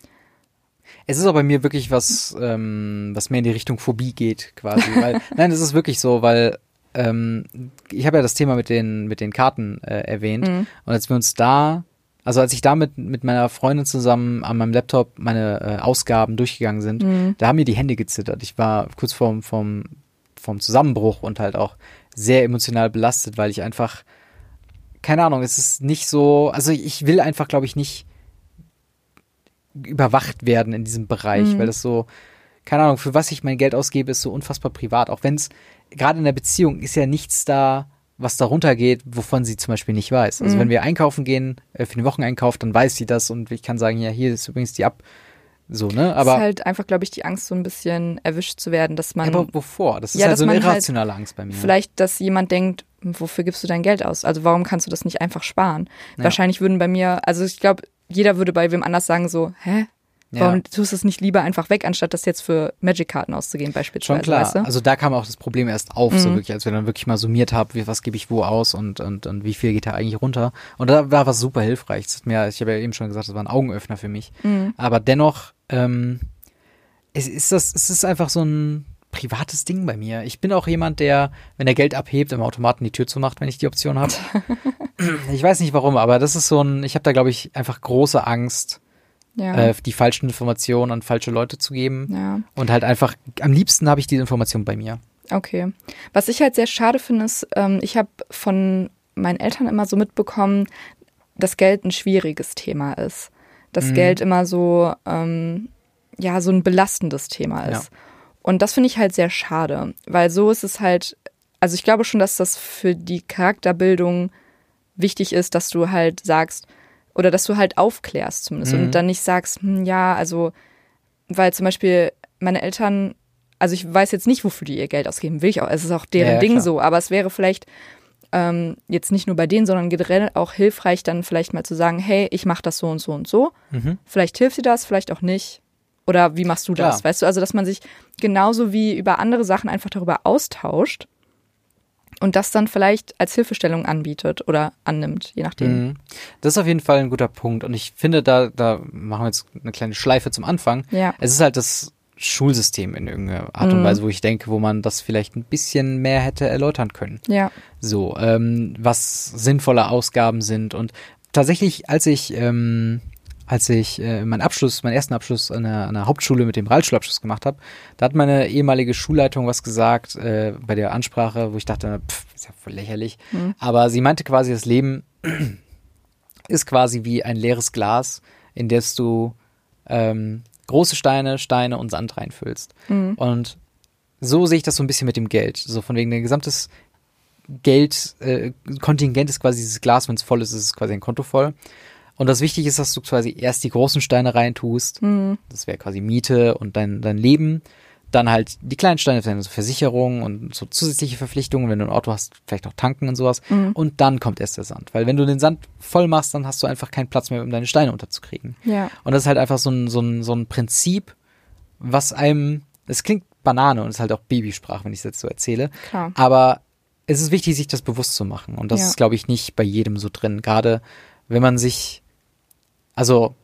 Es ist auch bei mir wirklich was, ähm, was mehr in die Richtung Phobie geht, quasi. Weil, nein, es ist wirklich so, weil ähm, ich habe ja das Thema mit den, mit den Karten äh, erwähnt. Mhm. Und als wir uns da, also als ich da mit, mit meiner Freundin zusammen an meinem Laptop meine äh, Ausgaben durchgegangen sind, Mhm. da haben mir die Hände gezittert. Ich war kurz vorm, vorm, vorm Zusammenbruch und halt auch sehr emotional belastet, weil ich einfach, keine Ahnung, es ist nicht so, also ich will einfach, glaube ich, nicht überwacht werden in diesem Bereich, Mhm. weil das so, keine Ahnung, für was ich mein Geld ausgebe, ist so unfassbar privat. Auch wenn es, gerade in der Beziehung, ist ja nichts da, was darunter geht, wovon sie zum Beispiel nicht weiß. Also Mhm. wenn wir einkaufen gehen, äh, für den Wocheneinkauf, dann weiß sie das und ich kann sagen, ja, hier ist übrigens die ab. So, ne? Aber ist halt einfach, glaube ich, die Angst, so ein bisschen erwischt zu werden, dass man aber wovor? Das ist Ja, halt so eine halt irrationale Angst bei mir. vielleicht, dass jemand denkt, wofür gibst du dein Geld aus? Also warum kannst du das nicht einfach sparen? Ja. Wahrscheinlich würden bei mir, also ich glaube, jeder würde bei wem anders sagen so, hä? Ja. Warum tust du es nicht lieber einfach weg, anstatt das jetzt für Magic-Karten auszugeben beispielsweise? Schon klar. Weißt du? Also da kam auch das Problem erst auf, so Mhm. wirklich, als wir dann wirklich mal summiert haben, wie, was gebe ich wo aus und, und, und wie viel geht da eigentlich runter. Und da war was super hilfreich. Das hat mir, ich habe ja eben schon gesagt, das war ein Augenöffner für mich. Mhm. Aber dennoch, ähm, es ist das, es ist einfach so ein privates Ding bei mir. Ich bin auch jemand, der, wenn er Geld abhebt, im Automaten die Tür zumacht, wenn ich die Option habe. ich weiß nicht warum, aber das ist so ein, ich habe da glaube ich einfach große Angst, Ja. äh, die falschen Informationen an falsche Leute zu geben. ja. Und halt einfach, am liebsten habe ich diese Information bei mir. Okay. Was ich halt sehr schade finde, ist, ähm, ich habe von meinen Eltern immer so mitbekommen, dass Geld ein schwieriges Thema ist. Dass Mhm. Geld immer so, ähm, ja, so ein belastendes Thema ist. Und das finde ich halt sehr schade, weil so ist es halt, also ich glaube schon, dass das für die Charakterbildung wichtig ist, dass du halt sagst, oder dass du halt aufklärst zumindest Mhm. und dann nicht sagst, hm, ja, also, weil zum Beispiel meine Eltern, also ich weiß jetzt nicht, wofür die ihr Geld ausgeben, will ich auch, es ist auch deren Ja, Ding klar. so, aber es wäre vielleicht ähm, jetzt nicht nur bei denen, sondern generell auch hilfreich, dann vielleicht mal zu sagen, hey, ich mache das so und so und so. Mhm. Vielleicht hilft dir das, vielleicht auch nicht. Oder wie machst du das? Klar. Weißt du, also dass man sich genauso wie über andere Sachen einfach darüber austauscht und das dann vielleicht als Hilfestellung anbietet oder annimmt, je nachdem. Mhm. Das ist auf jeden Fall ein guter Punkt. Und ich finde, da, da machen wir jetzt eine kleine Schleife zum Anfang. Ja. Es ist halt das Schulsystem in irgendeiner Art und Mhm. Weise, wo ich denke, wo man das vielleicht ein bisschen mehr hätte erläutern können. Ja. So, ähm, was sinnvolle Ausgaben sind. Und tatsächlich, als ich, ähm, als ich äh, meinen Abschluss, meinen ersten Abschluss an der, an der Hauptschule mit dem Realschulabschluss gemacht habe, da hat meine ehemalige Schulleitung was gesagt äh, bei der Ansprache, wo ich dachte, pff, ist ja voll lächerlich. Mhm. Aber sie meinte quasi, das Leben ist quasi wie ein leeres Glas, in das du ähm, große Steine, Steine und Sand reinfüllst. Mhm. Und so sehe ich das so ein bisschen mit dem Geld. So von wegen, dein gesamtes Geld, äh, Kontingent ist quasi dieses Glas, wenn es voll ist, ist es quasi ein Konto voll. Und das Wichtige ist, dass du quasi erst die großen Steine reintust. Mhm. Das wäre quasi Miete und dein, dein Leben. Dann halt die kleinen Steine, deine Versicherung und so zusätzliche Verpflichtungen, wenn du ein Auto hast, vielleicht auch tanken und sowas. Mhm. Und dann kommt erst der Sand. Weil wenn du den Sand voll machst, dann hast du einfach keinen Platz mehr, um deine Steine unterzukriegen. Ja. Und das ist halt einfach so ein, so ein, so ein Prinzip, was einem, es klingt Banane und ist halt auch Babysprache, wenn ich es jetzt so erzähle. Klar. Aber es ist wichtig, sich das bewusst zu machen. Und das Ja. ist, glaube ich, nicht bei jedem so drin. Gerade wenn man sich, also,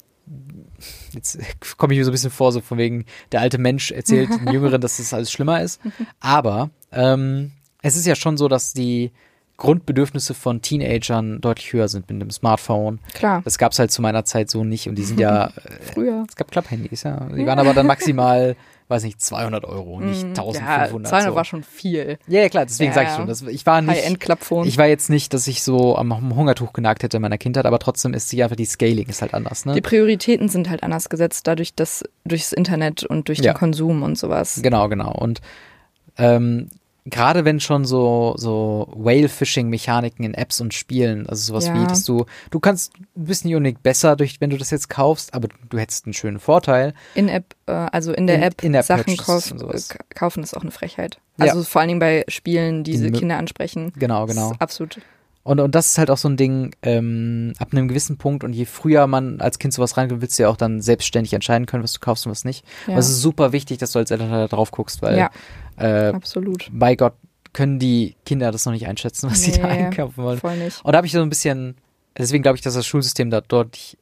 jetzt komme ich mir so ein bisschen vor, so von wegen, der alte Mensch erzählt den Jüngeren, dass das alles schlimmer ist. Aber ähm, es ist ja schon so, dass die Grundbedürfnisse von Teenagern deutlich höher sind mit dem Smartphone. Klar. Das gab es halt zu meiner Zeit so nicht und die sind ja, äh, Früher. es gab Klapphandys, ja. Die waren aber dann maximal, weiß nicht, 200 Euro, nicht 1500. Mhm. Ja, 200 so. war schon viel. Ja, ja, klar, deswegen Ja, sage ich schon. Das, ich war nicht, High-End-Klappphone. ich war jetzt nicht, dass ich so am, am Hungertuch genagt hätte in meiner Kindheit, aber trotzdem ist die einfach die Scaling ist halt anders, ne? Die Prioritäten sind halt anders gesetzt, dadurch, dass durchs Internet und durch Ja. den Konsum und sowas. Genau, genau. Und ähm, gerade wenn schon so, so Whale-Fishing-Mechaniken in Apps und Spielen, also sowas Ja. wie, dass du, du kannst, du bist nicht unbedingt besser, durch, wenn du das jetzt kaufst, aber du hättest einen schönen Vorteil. In-App, äh, also in der In- App In-App Sachen Purchases kauf, kaufen ist auch eine Frechheit. Ja. Also vor allen Dingen bei Spielen, die diese Die Kinder ansprechen. Genau, genau. absolut. Und, und das ist halt auch so ein Ding, ähm, ab einem gewissen Punkt und je früher man als Kind sowas reinkommt, willst du ja auch dann selbstständig entscheiden können, was du kaufst und was nicht. Ja, Und es ist super wichtig, dass du als Eltern da drauf guckst, weil ja äh, absolut. bei Gott können die Kinder das noch nicht einschätzen, was sie da Nee, einkaufen wollen. Voll nicht. Und da habe ich so ein bisschen, deswegen glaube ich, dass das Schulsystem da deutlich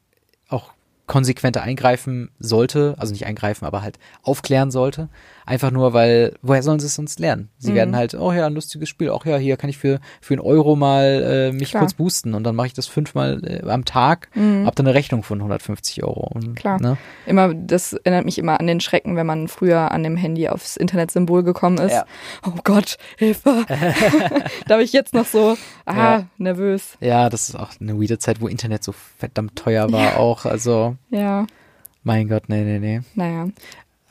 auch konsequenter eingreifen sollte, also nicht eingreifen, aber halt aufklären sollte. Einfach nur, weil, woher sollen sie es sonst lernen? Sie Mhm. werden halt, oh ja, ein lustiges Spiel, auch ja, hier kann ich für, für einen Euro mal äh, mich Klar. kurz boosten und dann mache ich das fünfmal äh, am Tag, Mhm. hab dann eine Rechnung von 150 Euro. Und, Klar. Ne? Immer, das erinnert mich immer an den Schrecken, wenn man früher an dem Handy aufs Internetsymbol gekommen ist. Ja. Oh Gott, Hilfe. da bin ich jetzt noch so, ah, Ja. nervös. Ja, das ist auch eine weirde Zeit, wo Internet so verdammt teuer war auch. Also, Ja, mein Gott, nee, nee, nee. naja.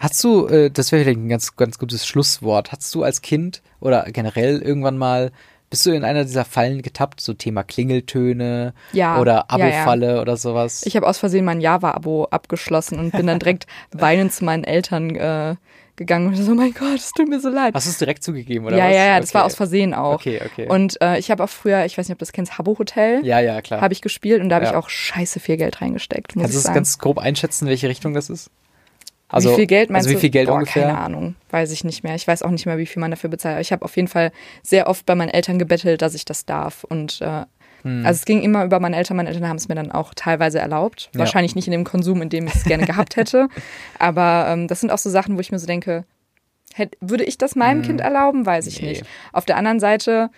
Hast du, äh, das wäre vielleicht ein ganz, ganz gutes Schlusswort, hast du als Kind oder generell irgendwann mal, bist du in einer dieser Fallen getappt, so Thema Klingeltöne Ja. oder ja, ja. Abo-Falle oder sowas? Ich habe aus Versehen mein Java-Abo abgeschlossen und bin dann direkt weinend zu meinen Eltern äh, gegangen und so, oh mein Gott, es tut mir so leid. Hast du es direkt zugegeben oder ja, was? ja, ja, das Okay. war aus Versehen auch. Okay, okay. Und äh, ich habe auch früher, ich weiß nicht, ob du das kennst, Habbo Hotel, ja, ja, klar. habe ich gespielt und da habe Ja. ich auch scheiße viel Geld reingesteckt, Kannst du es ganz grob einschätzen, welche Richtung das ist? Wie viel Geld meinst also wie viel du? Geld Boah, ungefähr? Keine Ahnung, weiß ich nicht mehr. Ich weiß auch nicht mehr, wie viel man dafür bezahlt. Aber Ich habe auf jeden Fall sehr oft bei meinen Eltern gebettelt, dass ich das darf. Und äh, Hm. also es ging immer über meine Eltern. Meine Eltern haben es mir dann auch teilweise erlaubt. Ja. Wahrscheinlich nicht in dem Konsum, in dem ich es gerne gehabt hätte. Aber ähm, das sind auch so Sachen, wo ich mir so denke, hätt, würde ich das meinem Kind erlauben? Weiß ich Hm. Nee. nicht. Auf der anderen Seite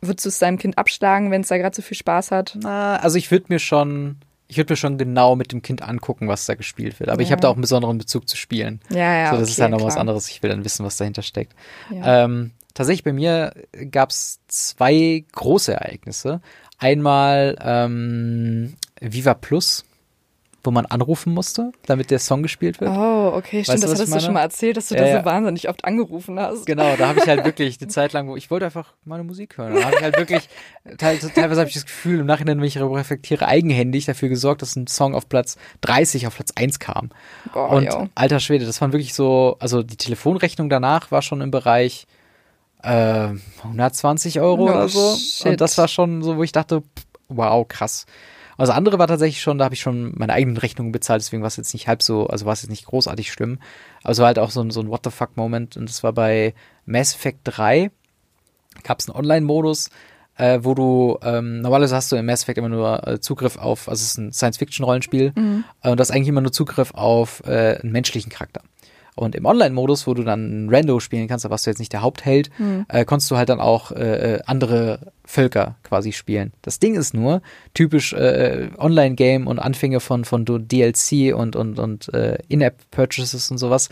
würdest du es deinem Kind abschlagen, wenn es da gerade so viel Spaß hat? Na, also ich würde mir schon, ich würde mir schon genau mit dem Kind angucken, was da gespielt wird. Aber ich Ja. habe da auch einen besonderen Bezug zu Spielen. Ja, ja. so, das okay, ist ja noch was anderes. Ich will dann wissen, was dahinter steckt. Ja. Ähm, tatsächlich bei mir gab es zwei große Ereignisse. Einmal ähm, Viva Plus, wo man anrufen musste, damit der Song gespielt wird. Oh, okay, Weißt stimmt, du, das hattest du schon mal erzählt, dass du Ja, da ja. so wahnsinnig oft angerufen hast. Genau, da habe ich halt wirklich eine Zeit lang, wo ich wollte einfach meine Musik hören. Da habe ich halt wirklich, teil, teilweise habe ich das Gefühl, im Nachhinein, wenn ich darüber reflektiere, eigenhändig dafür gesorgt, dass ein Song auf Platz 30 auf Platz 1 kam. Boah, Und yo. alter Schwede, das waren wirklich so, also die Telefonrechnung danach war schon im Bereich, äh, 120 Euro Oh, oder so. shit. Und das war schon so, wo ich dachte, wow, krass. Also andere war tatsächlich schon, da habe ich schon meine eigenen Rechnungen bezahlt, deswegen war es jetzt nicht halb so, also war es jetzt nicht großartig schlimm. Aber es war halt auch so ein, so ein What the fuck-Moment und das war bei Mass Effect 3, gab es einen Online-Modus, äh, wo du, ähm, normalerweise hast du im Mass Effect immer nur äh, Zugriff auf, also es ist ein Science-Fiction-Rollenspiel, äh, und das eigentlich immer nur Zugriff auf äh, einen menschlichen Charakter. Und im Online-Modus, wo du dann Rando spielen kannst, da warst du jetzt nicht der Hauptheld, äh, konntest du halt dann auch äh, äh, andere Völker quasi spielen. Das Ding ist nur, typisch äh, Online-Game und Anfänge von, von DLC und, und, und äh, In-App-Purchases und sowas,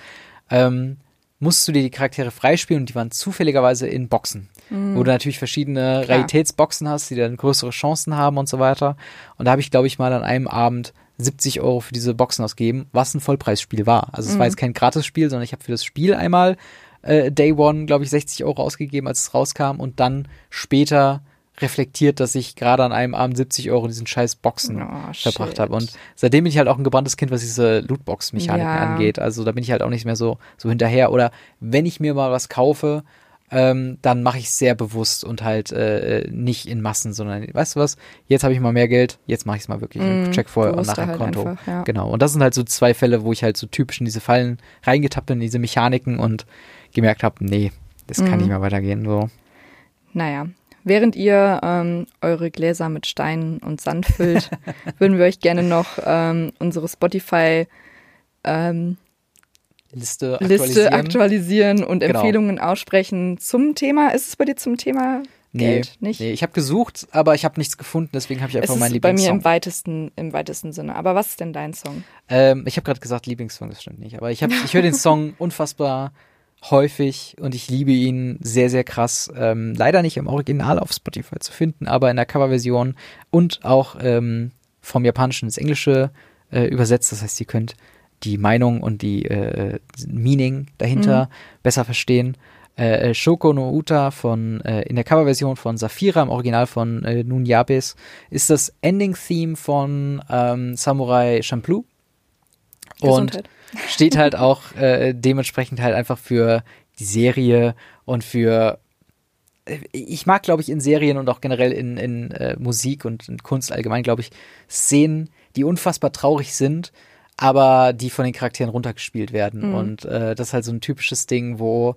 ähm, musst du dir die Charaktere freispielen und die waren zufälligerweise in Boxen. Wo du natürlich verschiedene Klar. Raritätsboxen hast, die dann größere Chancen haben und so weiter. Und da habe ich, glaube ich, mal an einem Abend 70 Euro für diese Boxen ausgegeben, was ein Vollpreisspiel war. Also es war jetzt kein Gratisspiel, sondern ich habe für das Spiel einmal äh, Day One, glaube ich, 60 Euro ausgegeben, als es rauskam und dann später reflektiert, dass ich gerade an einem Abend 70 Euro in diesen scheiß Boxen Oh, verbracht habe. Und seitdem bin ich halt auch ein gebranntes Kind, was diese Lootbox-Mechaniken Ja. angeht. Also da bin ich halt auch nicht mehr so, so hinterher. Oder wenn ich mir mal was kaufe, ähm, dann mache ich sehr bewusst und halt äh, nicht in Massen, sondern weißt du was, jetzt habe ich mal mehr Geld, jetzt mache ich es mal wirklich. Mm, Check vorher und nachher halt Konto. einfach, ja. Genau. Und das sind halt so zwei Fälle, wo ich halt so typisch in diese Fallen reingetappt bin, in diese Mechaniken und gemerkt habe, nee, das kann Mhm. nicht mehr weitergehen. So. Naja, während ihr ähm, eure Gläser mit Steinen und Sand füllt, würden wir euch gerne noch ähm, unsere Spotify ähm, Liste Liste aktualisieren. aktualisieren und Genau. Empfehlungen aussprechen zum Thema. Ist es bei dir zum Thema Nee, Geld? Nicht? nee, ich habe gesucht, aber ich habe nichts gefunden, deswegen habe ich es einfach meinen ist bei mir Lieblingssong. im weitesten, im weitesten Sinne. Aber was ist denn dein Song? Ähm, ich habe gerade gesagt Lieblingssong, das stimmt nicht. Aber ich, hab- ich höre den Song unfassbar häufig und ich liebe ihn sehr, sehr krass. Ähm, leider nicht im Original auf Spotify zu finden, aber in der Coverversion und auch ähm, vom Japanischen ins Englische äh, übersetzt. Das heißt, ihr könnt die Meinung und die äh, Meaning dahinter besser verstehen. Äh, äh, Shoko no Uta von äh, in der Coverversion von Safira, im Original von äh, Nun Yabes, ist das Ending-Theme von ähm, Samurai Champloo. Und steht halt auch äh, dementsprechend halt einfach für die Serie und für äh, ich mag, glaube ich, in Serien und auch generell in, in äh, Musik und in Kunst allgemein, glaube ich, Szenen, die unfassbar traurig sind, aber die von den Charakteren runtergespielt werden. Mhm. Und äh, das ist halt so ein typisches Ding, wo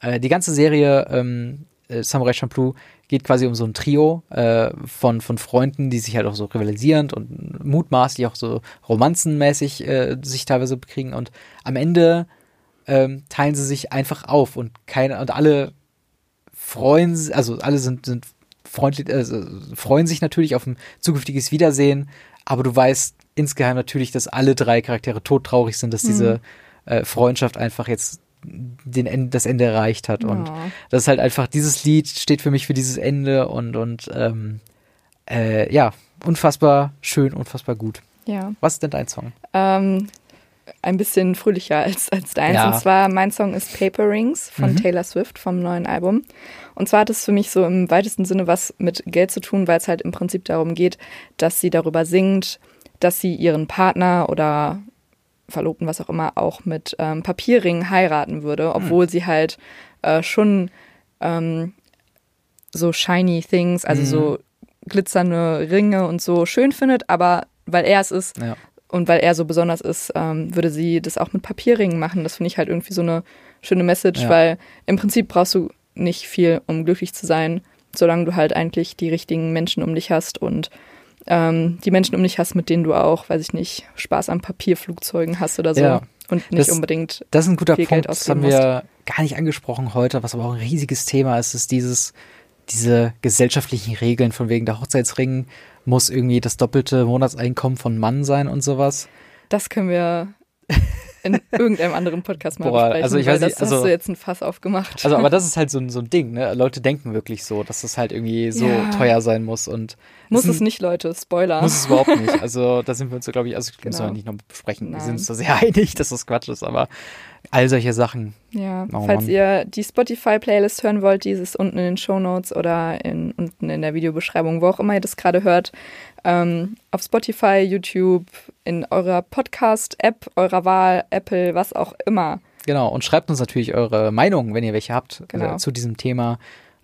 äh, die ganze Serie ähm, äh, Samurai Champloo geht quasi um so ein Trio äh, von, von Freunden, die sich halt auch so rivalisierend und mutmaßlich auch so romanzenmäßig äh, sich teilweise bekriegen. Und am Ende ähm, teilen sie sich einfach auf und keine und alle freuen also alle sind, sind freundlich, also freuen sich natürlich auf ein zukünftiges Wiedersehen, aber du weißt insgeheim natürlich, dass alle drei Charaktere todtraurig sind, dass diese äh, Freundschaft einfach jetzt den Ende, das Ende erreicht hat. Und Oh. das ist halt einfach, dieses Lied steht für mich für dieses Ende und, und ähm, äh, ja, unfassbar schön, unfassbar gut. Ja. Was ist denn dein Song? Ähm, ein bisschen fröhlicher als, als deins. Ja. Und zwar, mein Song ist Paper Rings von Mhm. Taylor Swift vom neuen Album. Und zwar hat es für mich so im weitesten Sinne was mit Geld zu tun, weil es halt im Prinzip darum geht, dass sie darüber singt, dass sie ihren Partner oder Verlobten, was auch immer, auch mit ähm, Papierringen heiraten würde, obwohl sie halt äh, schon ähm, so shiny things, also Mhm. so glitzernde Ringe und so schön findet, aber weil er es ist, Ja. Und weil er so besonders ist, ähm, würde sie das auch mit Papierringen machen. Das finde ich halt irgendwie so eine schöne Message, Ja. weil im Prinzip brauchst du nicht viel, um glücklich zu sein, solange du halt eigentlich die richtigen Menschen um dich hast und ähm, die Menschen um dich hast, mit denen du auch, weiß ich nicht, Spaß an Papierflugzeugen hast oder so. Ja. Und nicht Das- unbedingt. Das ist ein guter Punkt, das haben wir gar nicht angesprochen heute, was aber auch ein riesiges Thema ist, ist dieses, diese gesellschaftlichen Regeln von wegen der Hochzeitsring muss irgendwie das doppelte Monatseinkommen von Mann sein und sowas. Das können wir in irgendeinem anderen Podcast mal Boah, besprechen, also ich weil weiß nicht, das also- hast du jetzt ein Fass aufgemacht. Also, aber das ist halt so, ein- so ein Ding, ne? Leute denken wirklich so, dass das halt irgendwie so Ja. teuer sein muss und Muss es ein- nicht, Leute, Spoiler. Muss es überhaupt nicht. Also, da sind wir uns, so, glaube ich, also müssen wir Genau. nicht noch besprechen. Wir Nein. sind uns da sehr einig, dass das Quatsch ist, aber all solche Sachen. Ja, oh, falls Mann. ihr die Spotify-Playlist hören wollt, die ist unten in den Show Notes oder in, unten in der Videobeschreibung, wo auch immer ihr das gerade hört. Ähm, auf Spotify, YouTube, in eurer Podcast-App, eurer Wahl, Apple, was auch immer. Genau, und schreibt uns natürlich eure Meinung, wenn ihr welche habt, äh, genau. äh, zu diesem Thema.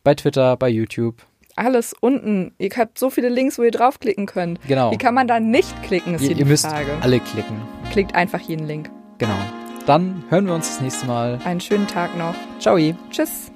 Bei Twitter, bei YouTube. Alles unten. Ihr habt so viele Links, wo ihr draufklicken könnt. Genau. Wie kann man da nicht klicken, ist ihr, die ihr Frage. Ihr müsst alle klicken. Klickt einfach jeden Link. Genau. Dann hören wir uns das nächste Mal. Einen schönen Tag noch. Ciao. Tschüss.